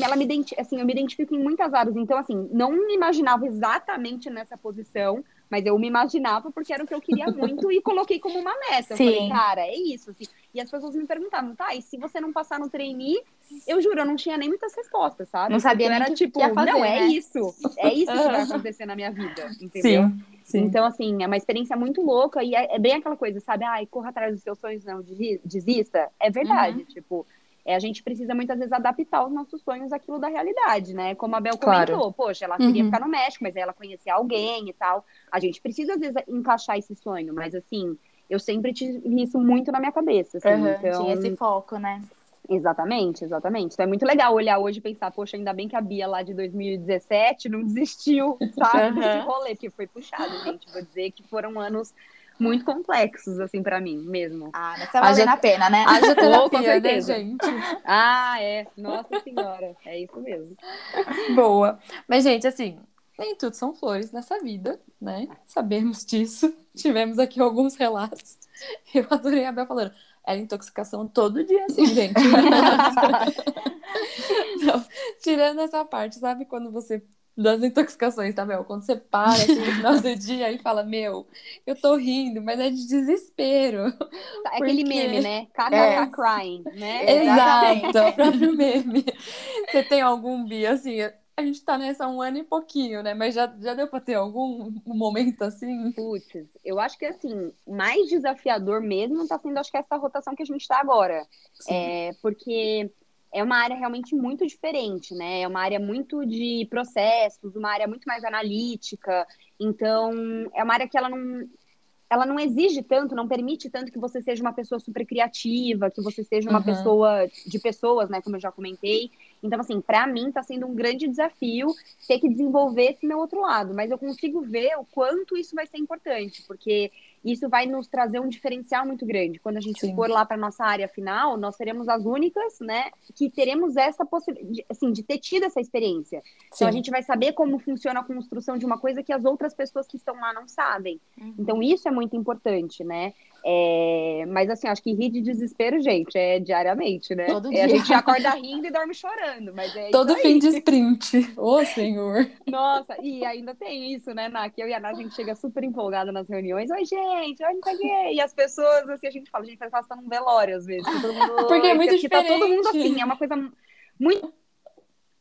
ela me assim, eu me identifico em muitas áreas. Então, assim, não me imaginava exatamente nessa posição, mas eu me imaginava porque era o que eu queria muito e coloquei como uma meta. Sim. Eu falei, cara, é isso. Assim. E as pessoas me perguntavam, tá, e se você não passar no trainee, eu juro, eu não tinha nem muitas respostas, sabe? Não sabia nem era tipo, fazer, não, é né? isso. É isso que vai acontecer na minha vida, entendeu? Sim, sim. Então, assim, é uma experiência muito louca e é, é, bem aquela coisa, sabe? Ai, corra atrás dos seus sonhos, não desista. É verdade, uhum. tipo é, a gente precisa muitas vezes adaptar os nossos sonhos àquilo da realidade, né? Como a Bel comentou, claro. poxa, ela queria uhum. ficar no México, mas aí ela conhecia alguém e tal. A gente precisa, às vezes, encaixar esse sonho, mas assim, eu sempre tive isso muito na minha cabeça. Assim, uhum. então... Tinha esse foco, né? Exatamente, exatamente. Então é muito legal olhar hoje e pensar, poxa, ainda bem que a Bia lá de 2017 não desistiu, sabe, uhum. desse rolê, porque foi puxado, gente. Vou dizer que foram anos muito complexos, assim, para mim mesmo. Ah, mas tá valendo a pena, né? Haja <laughs> terapia, né, gente? Ah, é. Nossa Senhora. É isso mesmo. Boa. Mas, gente, assim, nem tudo são flores nessa vida, né? Sabemos disso. <laughs> Tivemos aqui alguns relatos. <laughs> Eu adorei a Bel falando. Era intoxicação todo dia, assim, <laughs> gente. Tirando essa parte, sabe quando você das intoxicações, tá, Mel? Quando você para assim, no final do dia e fala, meu, eu tô rindo, mas é de desespero. É porque... aquele meme, né? Caca é. crying, né? Exato, é o próprio meme. Você tem algum, Bia, assim, a gente tá nessa um ano e pouquinho, né? Mas já, já deu pra ter algum momento assim? Putz, eu acho que assim, mais desafiador mesmo tá sendo, acho que essa rotação que a gente tá agora. Sim. É, porque é uma área realmente muito diferente, né? É uma área muito de processos, uma área muito mais analítica. Então, é uma área que ela não, ela não exige tanto, não permite tanto que você seja uma pessoa super criativa, que você seja uma uhum. pessoa de pessoas, né? Como eu já comentei. Então, assim, para mim está sendo um grande desafio ter que desenvolver esse meu outro lado. Mas eu consigo ver o quanto isso vai ser importante, porque isso vai nos trazer um diferencial muito grande. Quando a gente Sim. for lá para nossa área final, nós seremos as únicas, né, que teremos essa possibilidade, assim, de ter tido essa experiência. Sim. Então a gente vai saber como funciona a construção de uma coisa que as outras pessoas que estão lá não sabem. Uhum. Então isso é muito importante, né? É... Mas assim, acho que rir de desespero, gente, é diariamente, né? Todo dia. É, a gente acorda rindo e dorme chorando, mas é Todo fim de <laughs> sprint. Ô, oh, senhor. Nossa, e ainda tem isso, né, Ná? Que eu e a Ná, a gente chega super empolgada nas reuniões. Oi, gente, olha aqui. E as pessoas, assim, a gente fala, a gente parece que num velório, às vezes. Todo mundo, <laughs> Porque é muito diferente. Tá todo mundo assim, é uma coisa muito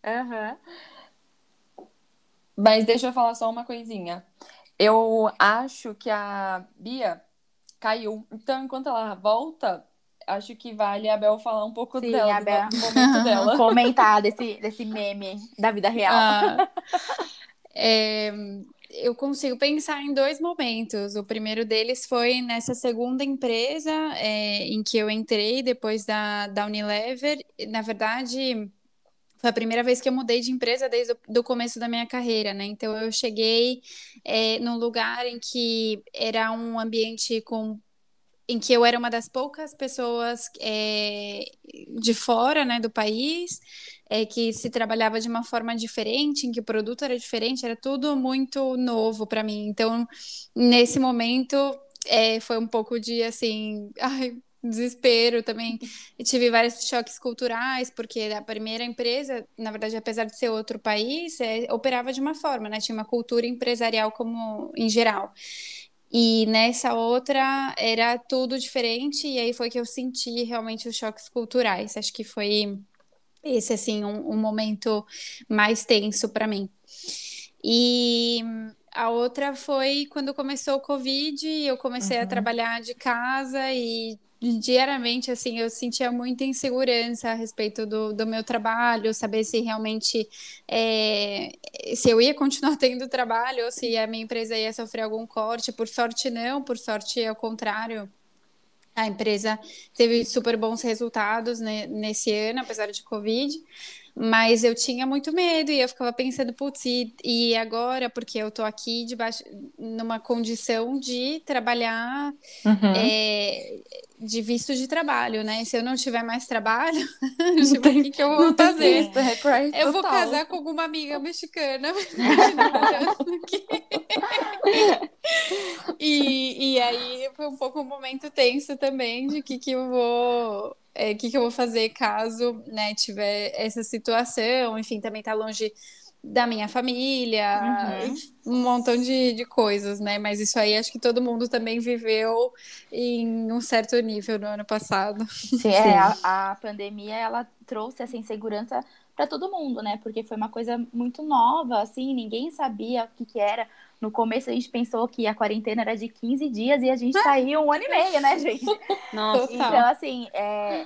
Uhum. Mas deixa eu falar só uma coisinha. Eu acho que a Bia caiu. Então, enquanto ela volta, acho que vale a Bel falar um pouco Sim, dela, a Bel. do momento dela. <laughs> Comentar desse, desse meme da vida real. Ah, <laughs> é, eu consigo pensar em dois momentos. O primeiro deles foi nessa segunda empresa é, em que eu entrei depois da, da Unilever. Na verdade, foi a primeira vez que eu mudei de empresa desde o começo da minha carreira, né? Então eu cheguei é, num lugar em que era um ambiente com em que eu era uma das poucas pessoas é, de fora, né, do país, é, que se trabalhava de uma forma diferente, em que o produto era diferente, era tudo muito novo para mim. Então, nesse momento, é, foi um pouco de assim, <laughs> ai, desespero também. Eu tive vários choques culturais, porque a primeira empresa, na verdade, apesar de ser outro país, é, operava de uma forma, né? Tinha uma cultura empresarial como em geral. E nessa outra era tudo diferente, e aí foi que eu senti realmente os choques culturais. Acho que foi esse, assim, um, um momento mais tenso para mim. E a outra foi quando começou o Covid, eu comecei uhum. a trabalhar de casa e diariamente, assim, eu sentia muita insegurança a respeito do, do meu trabalho, saber se realmente é, se eu ia continuar <laughs> tendo trabalho ou se a minha empresa ia sofrer algum corte. Por sorte, não, por sorte, ao contrário. A empresa teve super bons resultados né, nesse ano, apesar de Covid. Mas eu tinha muito medo e eu ficava pensando, putz, e, e agora? Porque eu tô aqui debaixo, numa condição de trabalhar uhum. é, de visto de trabalho, né? Se eu não tiver mais trabalho, <laughs> tipo, o que, que eu vou fazer? Visto, é eu vou casar com alguma amiga mexicana. <laughs> <laughs> e, e aí foi um pouco um momento tenso também de que, que eu vou é, que, que eu vou fazer caso né, tiver essa situação, enfim, também tá longe da minha família, uhum. um montão de, de coisas, né? Mas isso aí acho que todo mundo também viveu em um certo nível no ano passado. Sim, Sim. É, a, a pandemia ela trouxe essa insegurança para todo mundo, né? Porque foi uma coisa muito nova, assim, ninguém sabia o que, que era. No começo a gente pensou que a quarentena era de 15 dias e a gente saiu um ano e meio, né, gente? Nossa. Então, assim, é,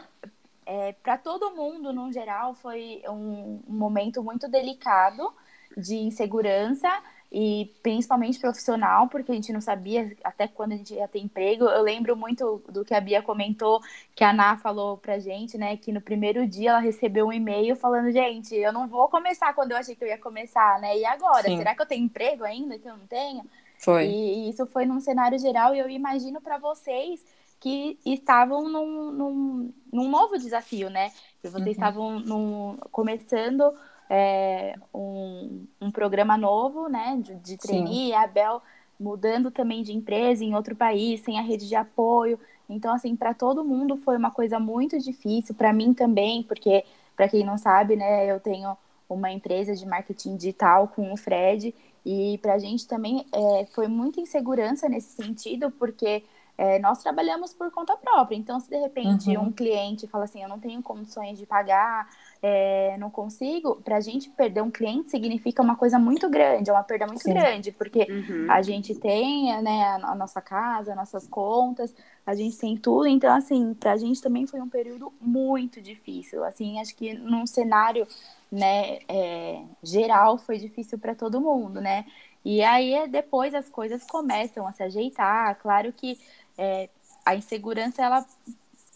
é, para todo mundo, no geral, foi um, um momento muito delicado de insegurança e principalmente profissional, porque a gente não sabia até quando a gente ia ter emprego. Eu lembro muito do que a Bia comentou, que a Ana falou pra gente, né, que no primeiro dia ela recebeu um e-mail falando, gente, eu não vou começar quando eu achei que eu ia começar, né? E agora? Sim. Será que eu tenho emprego ainda que eu não tenho? Foi. E, e isso foi num cenário geral e eu imagino para vocês que estavam num, num, num, novo desafio, né? Que vocês uhum. estavam num, começando é, um, um programa novo, né, de, de trainee, a Bel mudando também de empresa em outro país, sem a rede de apoio. Então, assim, para todo mundo foi uma coisa muito difícil, para mim também, porque, para quem não sabe, né, eu tenho uma empresa de marketing digital com o Fred, e para a gente também é, foi muita insegurança nesse sentido, porque é, nós trabalhamos por conta própria. Então, se de repente uhum. um cliente fala assim, eu não tenho condições de pagar, é, não consigo, para a gente perder um cliente significa uma coisa muito grande, é uma perda muito Sim. grande, porque uhum. a gente tem né, a, nossa casa, nossas contas, a gente tem tudo. Então, assim, para a gente também foi um período muito difícil. Assim, acho que num cenário né, é, geral foi difícil para todo mundo, né? E aí depois as coisas começam a se ajeitar. Claro que é, a insegurança ela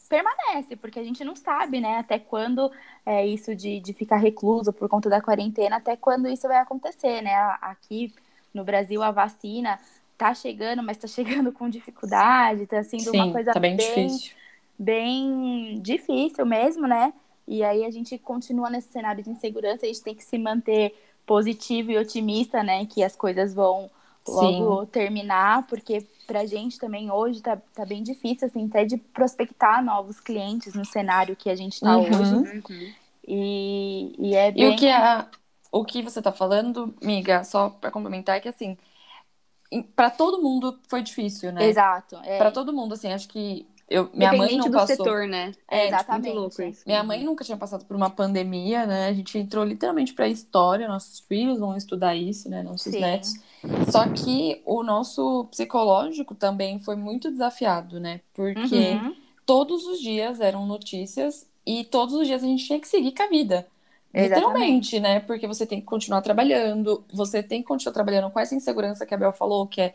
permanece, porque a gente não sabe, né, até quando é isso de, de ficar recluso por conta da quarentena, até quando isso vai acontecer, né? Aqui no Brasil a vacina tá chegando, mas tá <laughs> chegando com dificuldade, tá sendo Sim, uma coisa tá bem, bem difícil. Bem difícil mesmo, né? E aí a gente continua nesse cenário de insegurança, a gente tem que se manter positivo e otimista, né, que as coisas vão logo Sim. terminar, porque pra gente também hoje tá, tá bem difícil, assim, até de prospectar novos clientes no cenário que a gente tá uhum. hoje. Uhum. E, e é bem... E o que, a, o que você tá falando, miga, só pra complementar, é que, assim, para todo mundo foi difícil, né? Exato. É. Para todo mundo, assim, acho que eu, minha mãe não do passou. setor, né? É, exatamente. Tipo, louco isso. Minha mãe nunca tinha passado por uma pandemia, né? A gente entrou literalmente para a história, nossos filhos vão estudar isso, né? Nossos Sim. netos. Só que o nosso psicológico também foi muito desafiado, né? Porque uhum. todos os dias eram notícias e todos os dias a gente tinha que seguir com a vida. Literalmente, né? Porque você tem que continuar trabalhando, você tem que continuar trabalhando com essa insegurança que a Bel falou, que é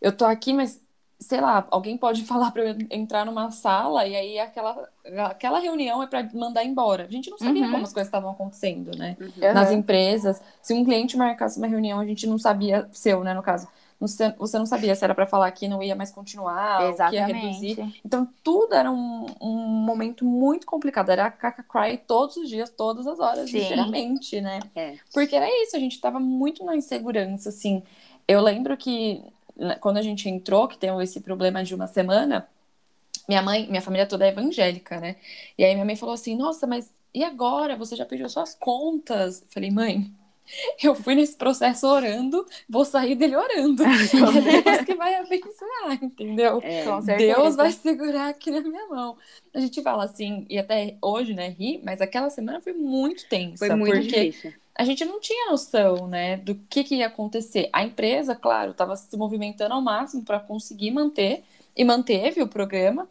eu tô aqui, mas sei lá, alguém pode <laughs> falar para eu entrar numa sala e aí aquela, aquela reunião é para mandar embora. A gente não sabia uhum. como as coisas estavam acontecendo, né? Uhum. Nas empresas, se um cliente marcasse uma reunião, a gente não sabia, seu, né, no caso, você não sabia se era para falar que não ia mais continuar, que ia reduzir. Então, tudo era um, um momento muito complicado. Era a caca cry todos os dias, todas as horas, Sim. literalmente, né? É. Porque era isso, a gente tava muito na insegurança, assim. Eu lembro que quando a gente entrou, que tem esse problema de uma semana, minha mãe, minha família toda é evangélica, né? E aí minha mãe falou assim: Nossa, mas e agora? Você já pediu suas contas? Eu falei, mãe, eu fui nesse processo orando, vou sair dele orando. <laughs> é Deus que vai abençoar, entendeu? É, Deus vai segurar aqui na minha mão. A gente fala assim, e até hoje, né, ri, mas aquela semana foi muito tensa. Foi muito porque difícil a gente não tinha noção, né, do que, que ia acontecer. A empresa, claro, estava se movimentando ao máximo para conseguir manter, e manteve o programa,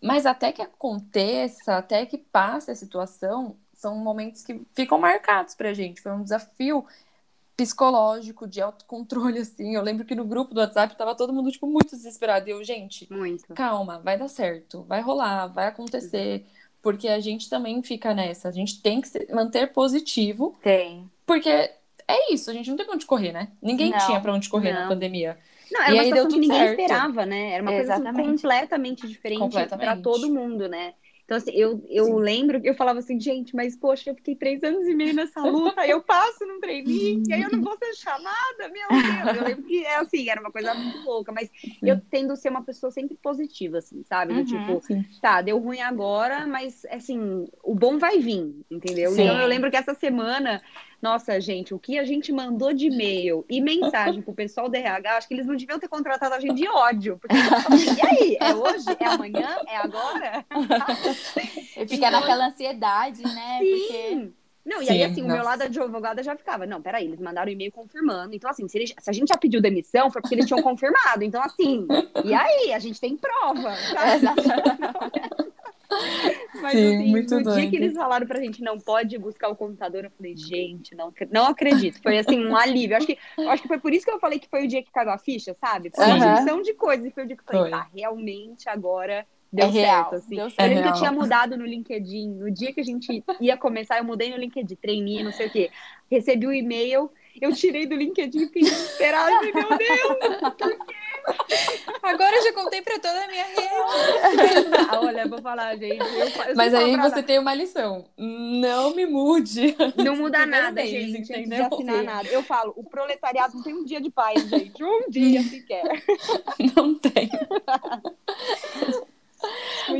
mas até que aconteça, até que passe a situação, são momentos que ficam marcados para a gente. Foi um desafio psicológico, de autocontrole, <laughs> assim. Eu lembro que no grupo do WhatsApp tava todo mundo, tipo, muito desesperado. E eu, gente, muito. calma, vai dar certo, vai rolar, vai acontecer. Uhum porque a gente também fica nessa. A gente tem que se manter positivo. Tem. Porque é isso, a gente não tem pra onde correr, né? Ninguém não, tinha pra onde correr não. na pandemia. Não, era e uma aí situação que ninguém certo. esperava, né? Era uma coisa assim, completamente diferente para todo mundo, né? Então, assim, eu, eu lembro que eu falava assim, gente, mas poxa, eu fiquei três anos e meio nessa luta, eu passo num treininho, e aí eu não vou ser chamada, meu Deus. Eu lembro que é assim, era uma coisa muito louca, mas sim. eu tendo a ser uma pessoa sempre positiva, assim, sabe? Uhum, tipo, sim. tá, deu ruim agora, mas assim, o bom vai vir, entendeu? Então eu lembro que essa semana nossa, gente, o que a gente mandou de e-mail e mensagem pro pessoal do RH, acho que eles não deviam ter contratado a gente de ódio. Porque, e aí? É hoje? É amanhã? É agora? <laughs> Fica naquela ansiedade, né? Sim. Porque... Não, e Sim, aí, assim, nossa. o meu lado de advogada já ficava, não, peraí, eles mandaram e-mail confirmando. Então, assim, se, eles, se, a gente já pediu demissão, foi porque eles tinham confirmado. Então, assim, e aí? A gente tem prova. <laughs> Sabe? <laughs> Mas Sim, assim, muito no doido. dia que eles falaram pra gente não pode buscar o computador, eu falei, gente, não, não acredito. Foi assim, um alívio. Acho que, acho que foi por isso que eu falei que foi o dia que caiu a ficha, sabe? Foi uma junção de coisas. E foi o dia que eu falei, foi. tá, realmente agora deu é certo. Real, assim. Deu certo. Eu que eu tinha mudado no LinkedIn. No dia que a gente ia começar, eu mudei no LinkedIn, treinei, não sei o quê. Recebi o um e-mail eu tirei do LinkedIn e fiquei desesperada. Meu Deus, por quê? Agora eu já contei pra toda a minha rede. Ah, olha, vou falar, gente. Eu, eu Mas aí você tem uma lição. Não me mude. Não muda nada, vez, gente. Entendeu? Antes de assinar nada. Eu falo, o proletariado não tem um dia de paz, gente. Um dia <laughs> sequer. Não tem. <laughs>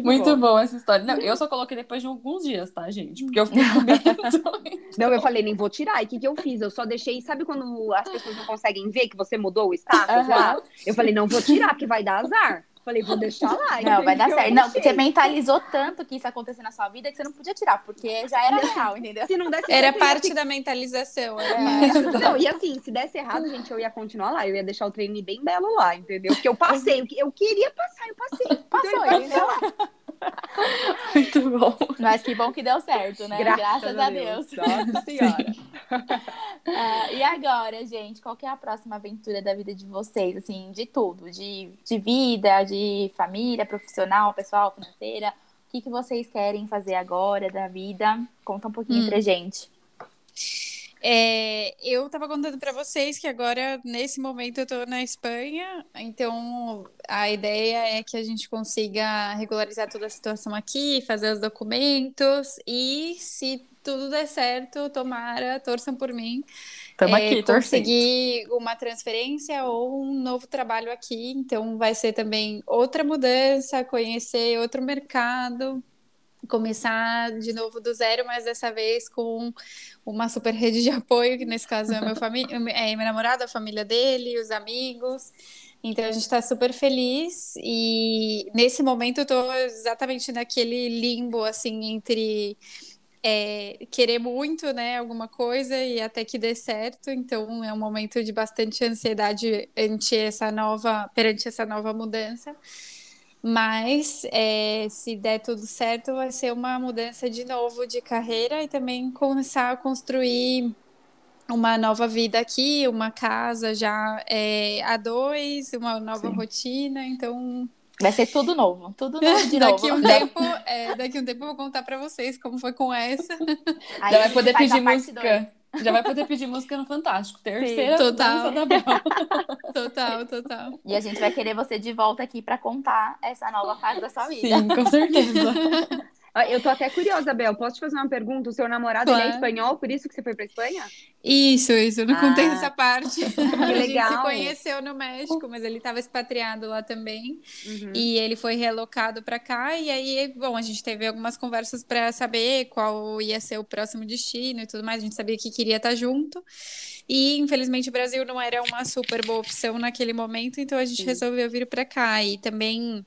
Muito, bom. bom. essa história. Não, eu só coloquei depois de alguns dias, tá, gente? Porque eu fiquei <laughs> <laughs> Não, eu falei, nem vou tirar. E o que, que eu fiz? Eu só deixei, sabe quando as pessoas não conseguem ver que você mudou o status lá? Eu falei, não vou tirar, porque vai dar azar. Falei, vou deixar lá. Não, vai dar certo. Não, você mentalizou tanto que isso acontecer na sua vida que você não podia tirar, porque já era real, <laughs> entendeu? Se não desse era certo, parte ia... da mentalização. Era é. Não, e assim, se desse errado, gente, eu ia continuar lá. Eu ia deixar o treino bem belo lá, entendeu? Porque eu passei. Eu queria passar, eu passei. Passou, então, entendeu? <laughs> Muito bom. Mas que bom que deu certo, né? Graças, Graças a Deus. Deus. Nossa <laughs> Senhora. uh, <laughs> e agora, gente, qual é a próxima aventura da vida de vocês? Assim, de tudo, de, de vida, de família, profissional, pessoal, financeira. O que, que vocês querem fazer agora da vida? Conta um pouquinho hum. pra gente. É, eu estava contando para vocês que agora, nesse momento, eu estou na Espanha, então a ideia é que a gente consiga regularizar toda a situação aqui, fazer os documentos e, se tudo der certo, tomara, torçam por mim. Estamos é, aqui, conseguir uma transferência ou um novo trabalho aqui, então vai ser também outra mudança, conhecer outro mercado, começar de novo do zero, mas dessa vez com uma super rede de apoio, que nesse caso é meu, família, é meu namorado, a família dele, os amigos. Então a gente está super feliz e nesse momento eu tô exatamente naquele limbo assim entre é, querer muito, né, alguma coisa e até que dê certo. Então é um momento de bastante ansiedade ante essa nova, perante essa nova mudança. Mas é, se der tudo certo, vai ser uma mudança de novo de carreira e também começar a construir uma nova vida aqui, uma casa já é, a dois, uma nova Sim. rotina. Então Vai ser tudo novo, tudo <laughs> novo de daqui novo. Um <laughs> tempo, é, daqui um tempo eu vou contar para vocês como foi com essa. Aí vai poder pedir música. Já vai poder pedir música no Fantástico. Terceira Sim, total. da Bel. <laughs> total, total. E a gente vai querer você de volta aqui para contar essa nova fase da sua vida. Sim, com certeza. <laughs> Eu tô até curiosa, Bel. Posso te fazer uma pergunta? O seu namorado claro. é espanhol, por isso que você foi para Espanha? Isso, isso. Eu não ah, contei essa parte. Que <laughs> legal. A gente se conheceu no México, mas ele estava expatriado lá também. Uhum. E ele foi relocado para cá. E aí, bom, a gente teve algumas conversas para saber qual ia ser o próximo destino e tudo mais. A gente sabia que queria estar junto. E infelizmente o Brasil não era uma super boa opção naquele momento, então a gente Sim. resolveu vir para cá. E também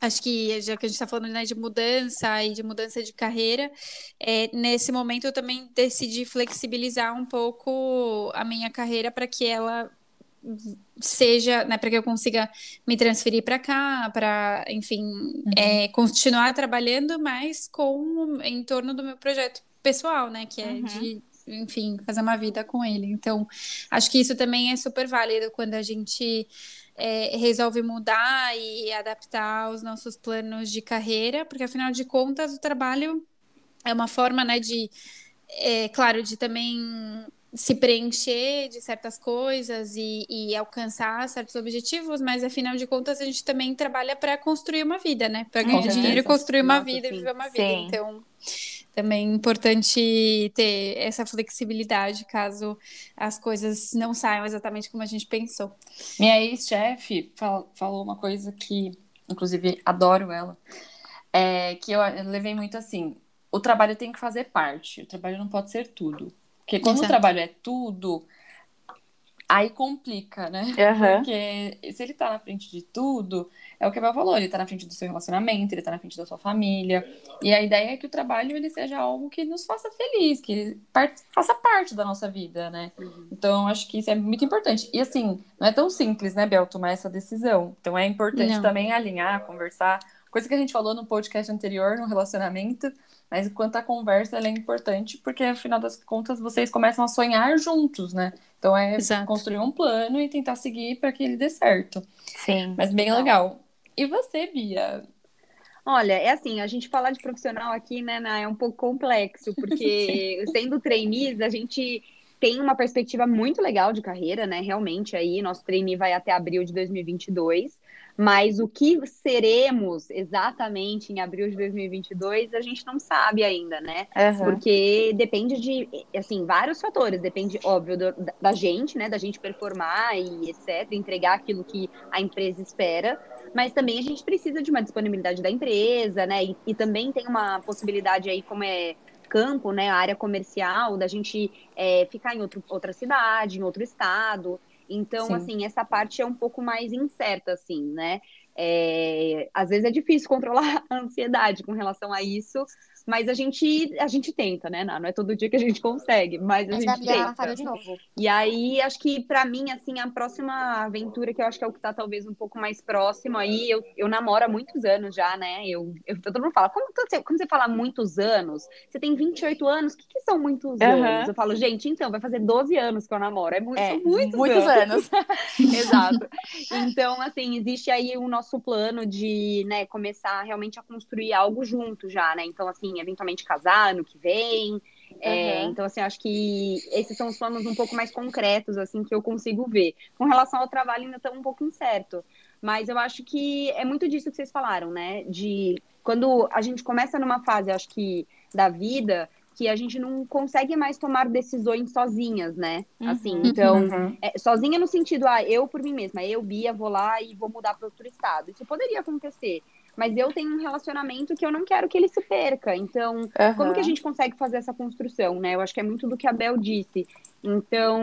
Acho que, já que a gente está falando né, de mudança e de mudança de carreira, é, nesse momento eu também decidi flexibilizar um pouco a minha carreira para que ela seja, né, para que eu consiga me transferir para cá, para, enfim, uhum. é, continuar trabalhando, mas com em torno do meu projeto pessoal, né, que é uhum. de, enfim, fazer uma vida com ele. Então, acho que isso também é super válido quando a gente é, resolve mudar e adaptar os nossos planos de carreira, porque afinal de contas o trabalho é uma forma, né, de, é, claro, de também se preencher de certas coisas e, e, alcançar certos objetivos, mas afinal de contas a gente também trabalha para construir uma vida, né? Para ganhar dinheiro, construir uma Nossa, vida sim. e viver uma vida. Sim. Então, também é importante ter essa flexibilidade caso as coisas não saiam exatamente como a gente pensou. Minha ex-chefe fal falou uma coisa que, inclusive, adoro ela, é que eu levei muito assim: o trabalho tem que fazer parte, o trabalho não pode ser tudo. Porque quando Exato. o trabalho é tudo, Aí complica, né? Uhum. Porque se ele tá na frente de tudo, é o que a Bel falou, ele tá na frente do seu relacionamento, ele tá na frente da sua família. E a ideia é que o trabalho ele seja algo que nos faça feliz, que faça parte da nossa vida, né? Uhum. Então, acho que isso é muito importante. E assim, não é tão simples, né, Bel, tomar essa decisão. Então é importante não. também alinhar, conversar. Coisa que a gente falou no podcast anterior, no relacionamento, mas enquanto a conversa é importante, porque afinal das contas vocês começam a sonhar juntos, né? Então é Exato. construir um plano e tentar seguir para que ele dê certo. Sim. Mas bem legal. E você, Bia? Olha, é assim, a gente falar de profissional aqui, né, é um pouco complexo, porque <laughs> sendo trainees, a gente tem uma perspectiva muito legal de carreira, né? Realmente aí, nosso trainee vai até abril de 2022. Mas o que seremos exatamente em abril de 2022, a gente não sabe ainda, né? Uhum. Porque depende de, assim, vários fatores. Depende, óbvio, do, da gente, né? Da gente performar e etc. Entregar aquilo que a empresa espera. Mas também a gente precisa de uma disponibilidade da empresa, né? E, e também tem uma possibilidade aí, como é campo, né? A área comercial, da gente é, ficar em outro, outra cidade, em outro estado. Então, Sim. assim, essa parte é um pouco mais incerta, assim, né? É, às vezes é difícil <laughs> controlar a ansiedade com relação a isso, mas a gente, a gente tenta, né, Não é todo dia que a gente consegue, mas a mas gente tenta. de novo. E aí, acho que para mim, assim, a próxima aventura, que eu acho que é o que tá talvez um pouco mais próximo aí, eu, eu namoro há muitos anos já, né? Eu, eu todo mundo fala, como você, como você fala muitos anos? Você tem 28 anos, o que, que são muitos uhum. anos? Eu falo, gente, então, vai fazer 12 anos que eu namoro. É, muito, é muitos, muitos anos. anos. <laughs> Exato. Então, assim, existe aí o nosso plano de, né, começar realmente a construir algo junto já, né? Então, assim, eventualmente casar no que vem. É, então, assim, acho que esses são os planos um pouco mais concretos, assim, que eu consigo ver. Com relação ao trabalho, ainda está um pouco incerto. Mas eu acho que é muito disso que vocês falaram, né? De quando a gente começa numa fase, acho que, da vida, que a gente não consegue mais tomar decisões sozinhas, né? Uhum, assim, então, uhum. é, sozinha no sentido, ah, eu por mim mesma, eu, Bia, vou lá e vou mudar para outro estado. Isso poderia acontecer. Mas eu tenho um relacionamento que eu não quero que ele se perca. Então, uhum. como que a gente consegue fazer essa construção, né? Eu acho que é muito do que a Bel disse. Então,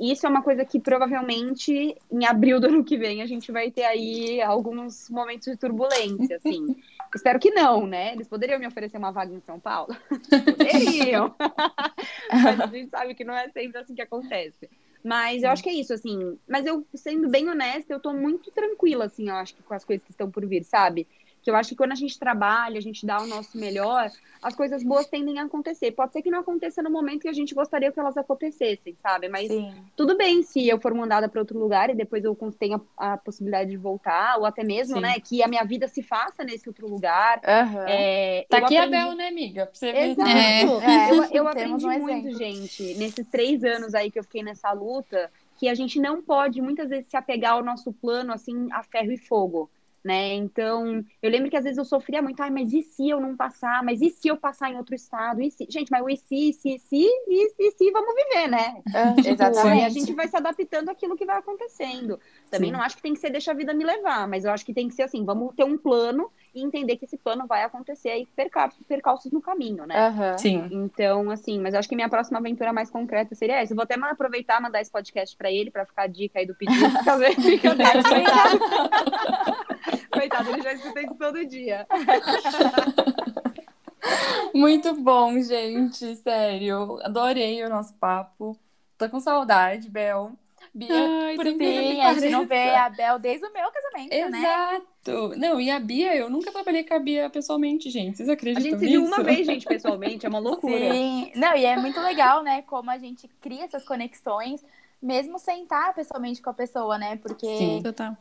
isso é uma coisa que provavelmente em abril do ano que vem a gente vai ter aí alguns momentos de turbulência, assim. <laughs> Espero que não, né? Eles poderiam me oferecer uma vaga em São Paulo? <laughs> poderiam. <laughs> Mas a gente sabe que não é sempre assim que acontece. Mas eu acho que é isso, assim. Mas eu, sendo bem honesta, eu tô muito tranquila, assim, eu acho que com as coisas que estão por vir, sabe? Que eu acho que quando a gente trabalha, a gente dá o nosso melhor, as coisas boas tendem a acontecer. Pode ser que não aconteça no momento que a gente gostaria que elas acontecessem, sabe? Mas Sim. tudo bem se eu for mandada para outro lugar e depois eu tenha a possibilidade de voltar, ou até mesmo, Sim. né, que a minha vida se faça nesse outro lugar. Uhum. É, tá aqui aprendi... a Bel, né, amiga? Pra você Exato. É. É. Eu, eu <laughs> aprendi um muito, gente, nesses três anos aí que eu fiquei nessa luta, que a gente não pode muitas vezes se apegar ao nosso plano assim a ferro e fogo né? Então, eu lembro que às vezes eu sofria muito, ai, mas e se eu não passar? Mas e se eu passar em outro estado? E se... Gente, mas o e se, e se, e se, e, e se, vamos viver, né? É, tipo, exatamente. a gente vai se adaptando àquilo que vai acontecendo. Também Sim. não acho que tem que ser deixa a vida me levar, mas eu acho que tem que ser assim, vamos ter um plano e entender que esse plano vai acontecer aí perca percalços no caminho, né? Uhum. Sim. Então, assim, mas eu acho que minha próxima aventura mais concreta seria essa. Eu vou até aproveitar e mandar esse podcast para ele, para ficar a dica aí do pedido, pra <laughs> ver fica <laughs> Coitado, ele já escuta isso todo dia. <laughs> Muito bom, gente. Sério. Adorei o nosso papo. Tô com saudade, Bel. Bia, Ai, por sim, a gente não vê a Bel desde o meu casamento, Exato. né? Exato. Não, e a Bia, eu nunca trabalhei com a Bia pessoalmente, gente. Vocês acreditam nisso? A gente se viu uma vez, gente, pessoalmente. É uma <laughs> loucura. Sim. Não, e é muito legal, né? Como a gente cria essas conexões mesmo sentar pessoalmente com a pessoa, né? Porque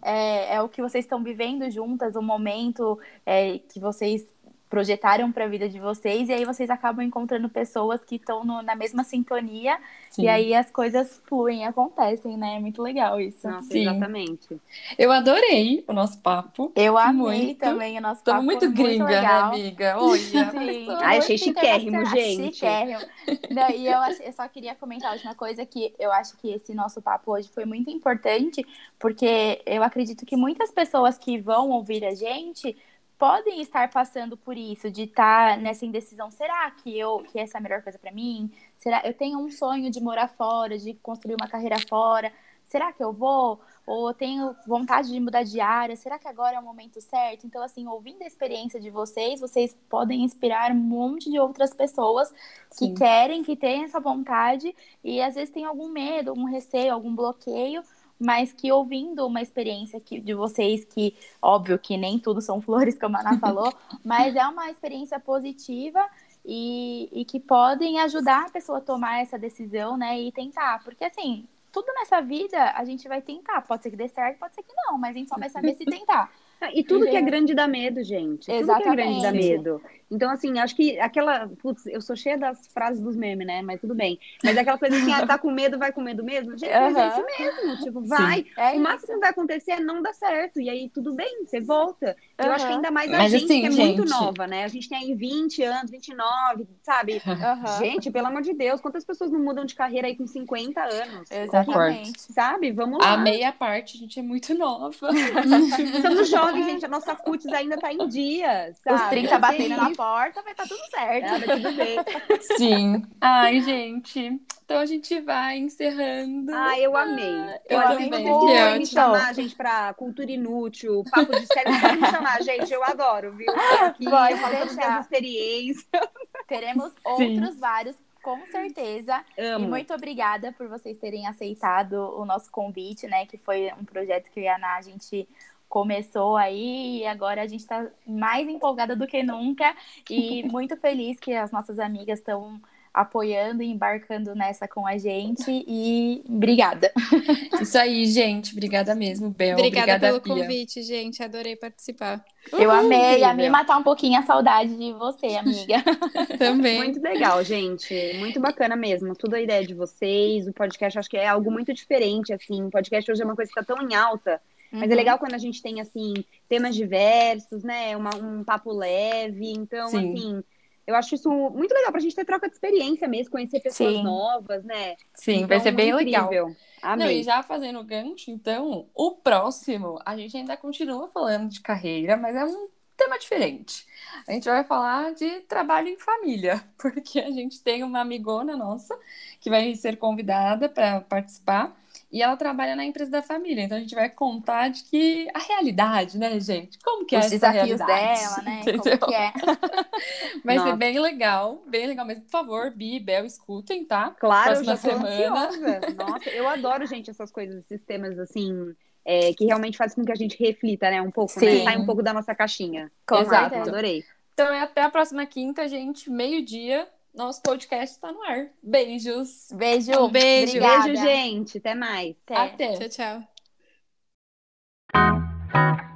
é, é, o que vocês estão vivendo juntas, o momento é, que vocês projetaram para a vida de vocês e aí vocês acabam encontrando pessoas que estão na mesma sintonia Sim. e aí as coisas fluem, acontecem, né? É muito legal isso. Nossa, Sim. exatamente. Eu adorei o nosso papo. Eu amei muito. também o nosso papo. Estamos muito gringa, muito né, amiga? Olha. <laughs> Sim. Ai, achei chiquérrimo, gente. Chiquérrimo. Não, e eu, eu só queria comentar a última coisa que eu acho que esse nosso papo hoje foi muito importante, porque eu acredito que muitas pessoas que vão ouvir a gente podem estar passando por isso, de estar tá nessa indecisão. Será que eu que essa é a melhor coisa para mim? Será eu tenho um sonho de morar fora, de construir uma carreira fora? Será que eu vou? Ou eu tenho vontade de mudar de área? Será que agora é o momento certo? Então, assim, ouvindo a experiência de vocês, vocês podem inspirar um monte de outras pessoas Sim. que querem, que têm essa vontade e às vezes tem algum medo, algum receio, algum bloqueio, mas que ouvindo uma experiência que, de vocês, que óbvio que nem tudo são <laughs> flores, como a Ana <laughs> falou, mas é uma experiência positiva e, e que podem ajudar a pessoa a tomar essa decisão, né, e tentar, porque assim, tudo nessa vida a gente vai tentar, pode ser que dê certo, pode ser que não, mas a gente só vai saber se <laughs> tentar. E tudo que é grande dá medo, gente. Exatamente. Tudo que é grande dá medo. Então, assim, acho que aquela. Putz, eu sou cheia das frases dos memes, né? Mas tudo bem. Mas aquela coisa assim, ah, tá com medo, vai com medo mesmo. Gente, uhum. é isso mesmo. Tipo, vai. É o máximo que vai acontecer é não dar certo. E aí, tudo bem, você volta. Uhum. Eu acho que ainda mais a Mas, gente, assim, que é gente... muito nova, né? A gente tem aí 20 anos, 29, sabe? Uhum. Gente, pelo amor de Deus, quantas pessoas não mudam de carreira aí com 50 anos? Exatamente. Sabe? Vamos lá. A meia parte, a gente é muito nova. <laughs> <laughs> Estamos jovens, gente. A nossa cutis ainda tá em dia, sabe? Os 30 batendo na porta, vai estar tá tudo certo. Ah, tudo bem. Sim. Ai, gente. Então a gente vai encerrando. Ah, eu amei. Ah, eu, eu amei. Vocês me chamar, gente, pra cultura inútil, papo de série, pode me chamar, gente. Eu adoro, viu? Aqui, Pode eu falo experiências. Teremos Sim. outros vários com certeza. Amo. E muito obrigada por vocês terem aceitado o nosso convite, né? Que foi um projeto que eu e a Ana, a gente começou aí e agora a gente está mais empolgada do que nunca e <laughs> muito feliz que as nossas amigas estão apoiando e embarcando nessa com a gente e obrigada. <laughs> Isso aí, gente, obrigada mesmo, Bel. Obrigada, obrigada pelo Bia. convite, gente, adorei participar. Eu amei, a me matar um pouquinho a saudade de você, amiga. <laughs> Também. Muito legal, gente, muito bacana mesmo, tudo a ideia de vocês, o podcast acho que é algo muito diferente, assim, o podcast hoje é uma coisa que está tão em alta, Uhum. Mas é uhum. legal quando a gente tem, assim, temas diversos, né? Uma, um papo leve. Então, Sim. assim, eu acho isso muito legal pra gente ter troca de experiência mesmo, conhecer pessoas Sim. novas, né? Sim, então, vai ser bem incrível. legal. Amei. Não, e já fazendo gancho, então, o próximo, a gente ainda continua falando de carreira, mas é um tema diferente. A gente vai falar de trabalho em família, <laughs> porque a gente tem uma amigona nossa que vai ser convidada para participar e ela trabalha na empresa da família. Então a gente vai contar de que a realidade, né, gente? Como que é Os essa desafios realidade? dela, né? <laughs> Entendeu? Como que é? <laughs> Vai Nossa. ser bem legal, bem legal mesmo. Por favor, Bi e Bel, escutem, tá? Claro, eu Próxima já tô semana. Nossa, eu adoro, gente, essas coisas, esses temas assim, é, que realmente fazem com que a gente reflita, né? Um pouco, né? Sim. Sai um pouco da nossa caixinha. Com Exato. Adorei. Então é até a próxima quinta, gente, meio-dia. Nosso podcast está no ar. Beijos. Beijo. Um beijo. Obrigada. Beijo, gente. Até mais. Até. Até. Tchau, tchau.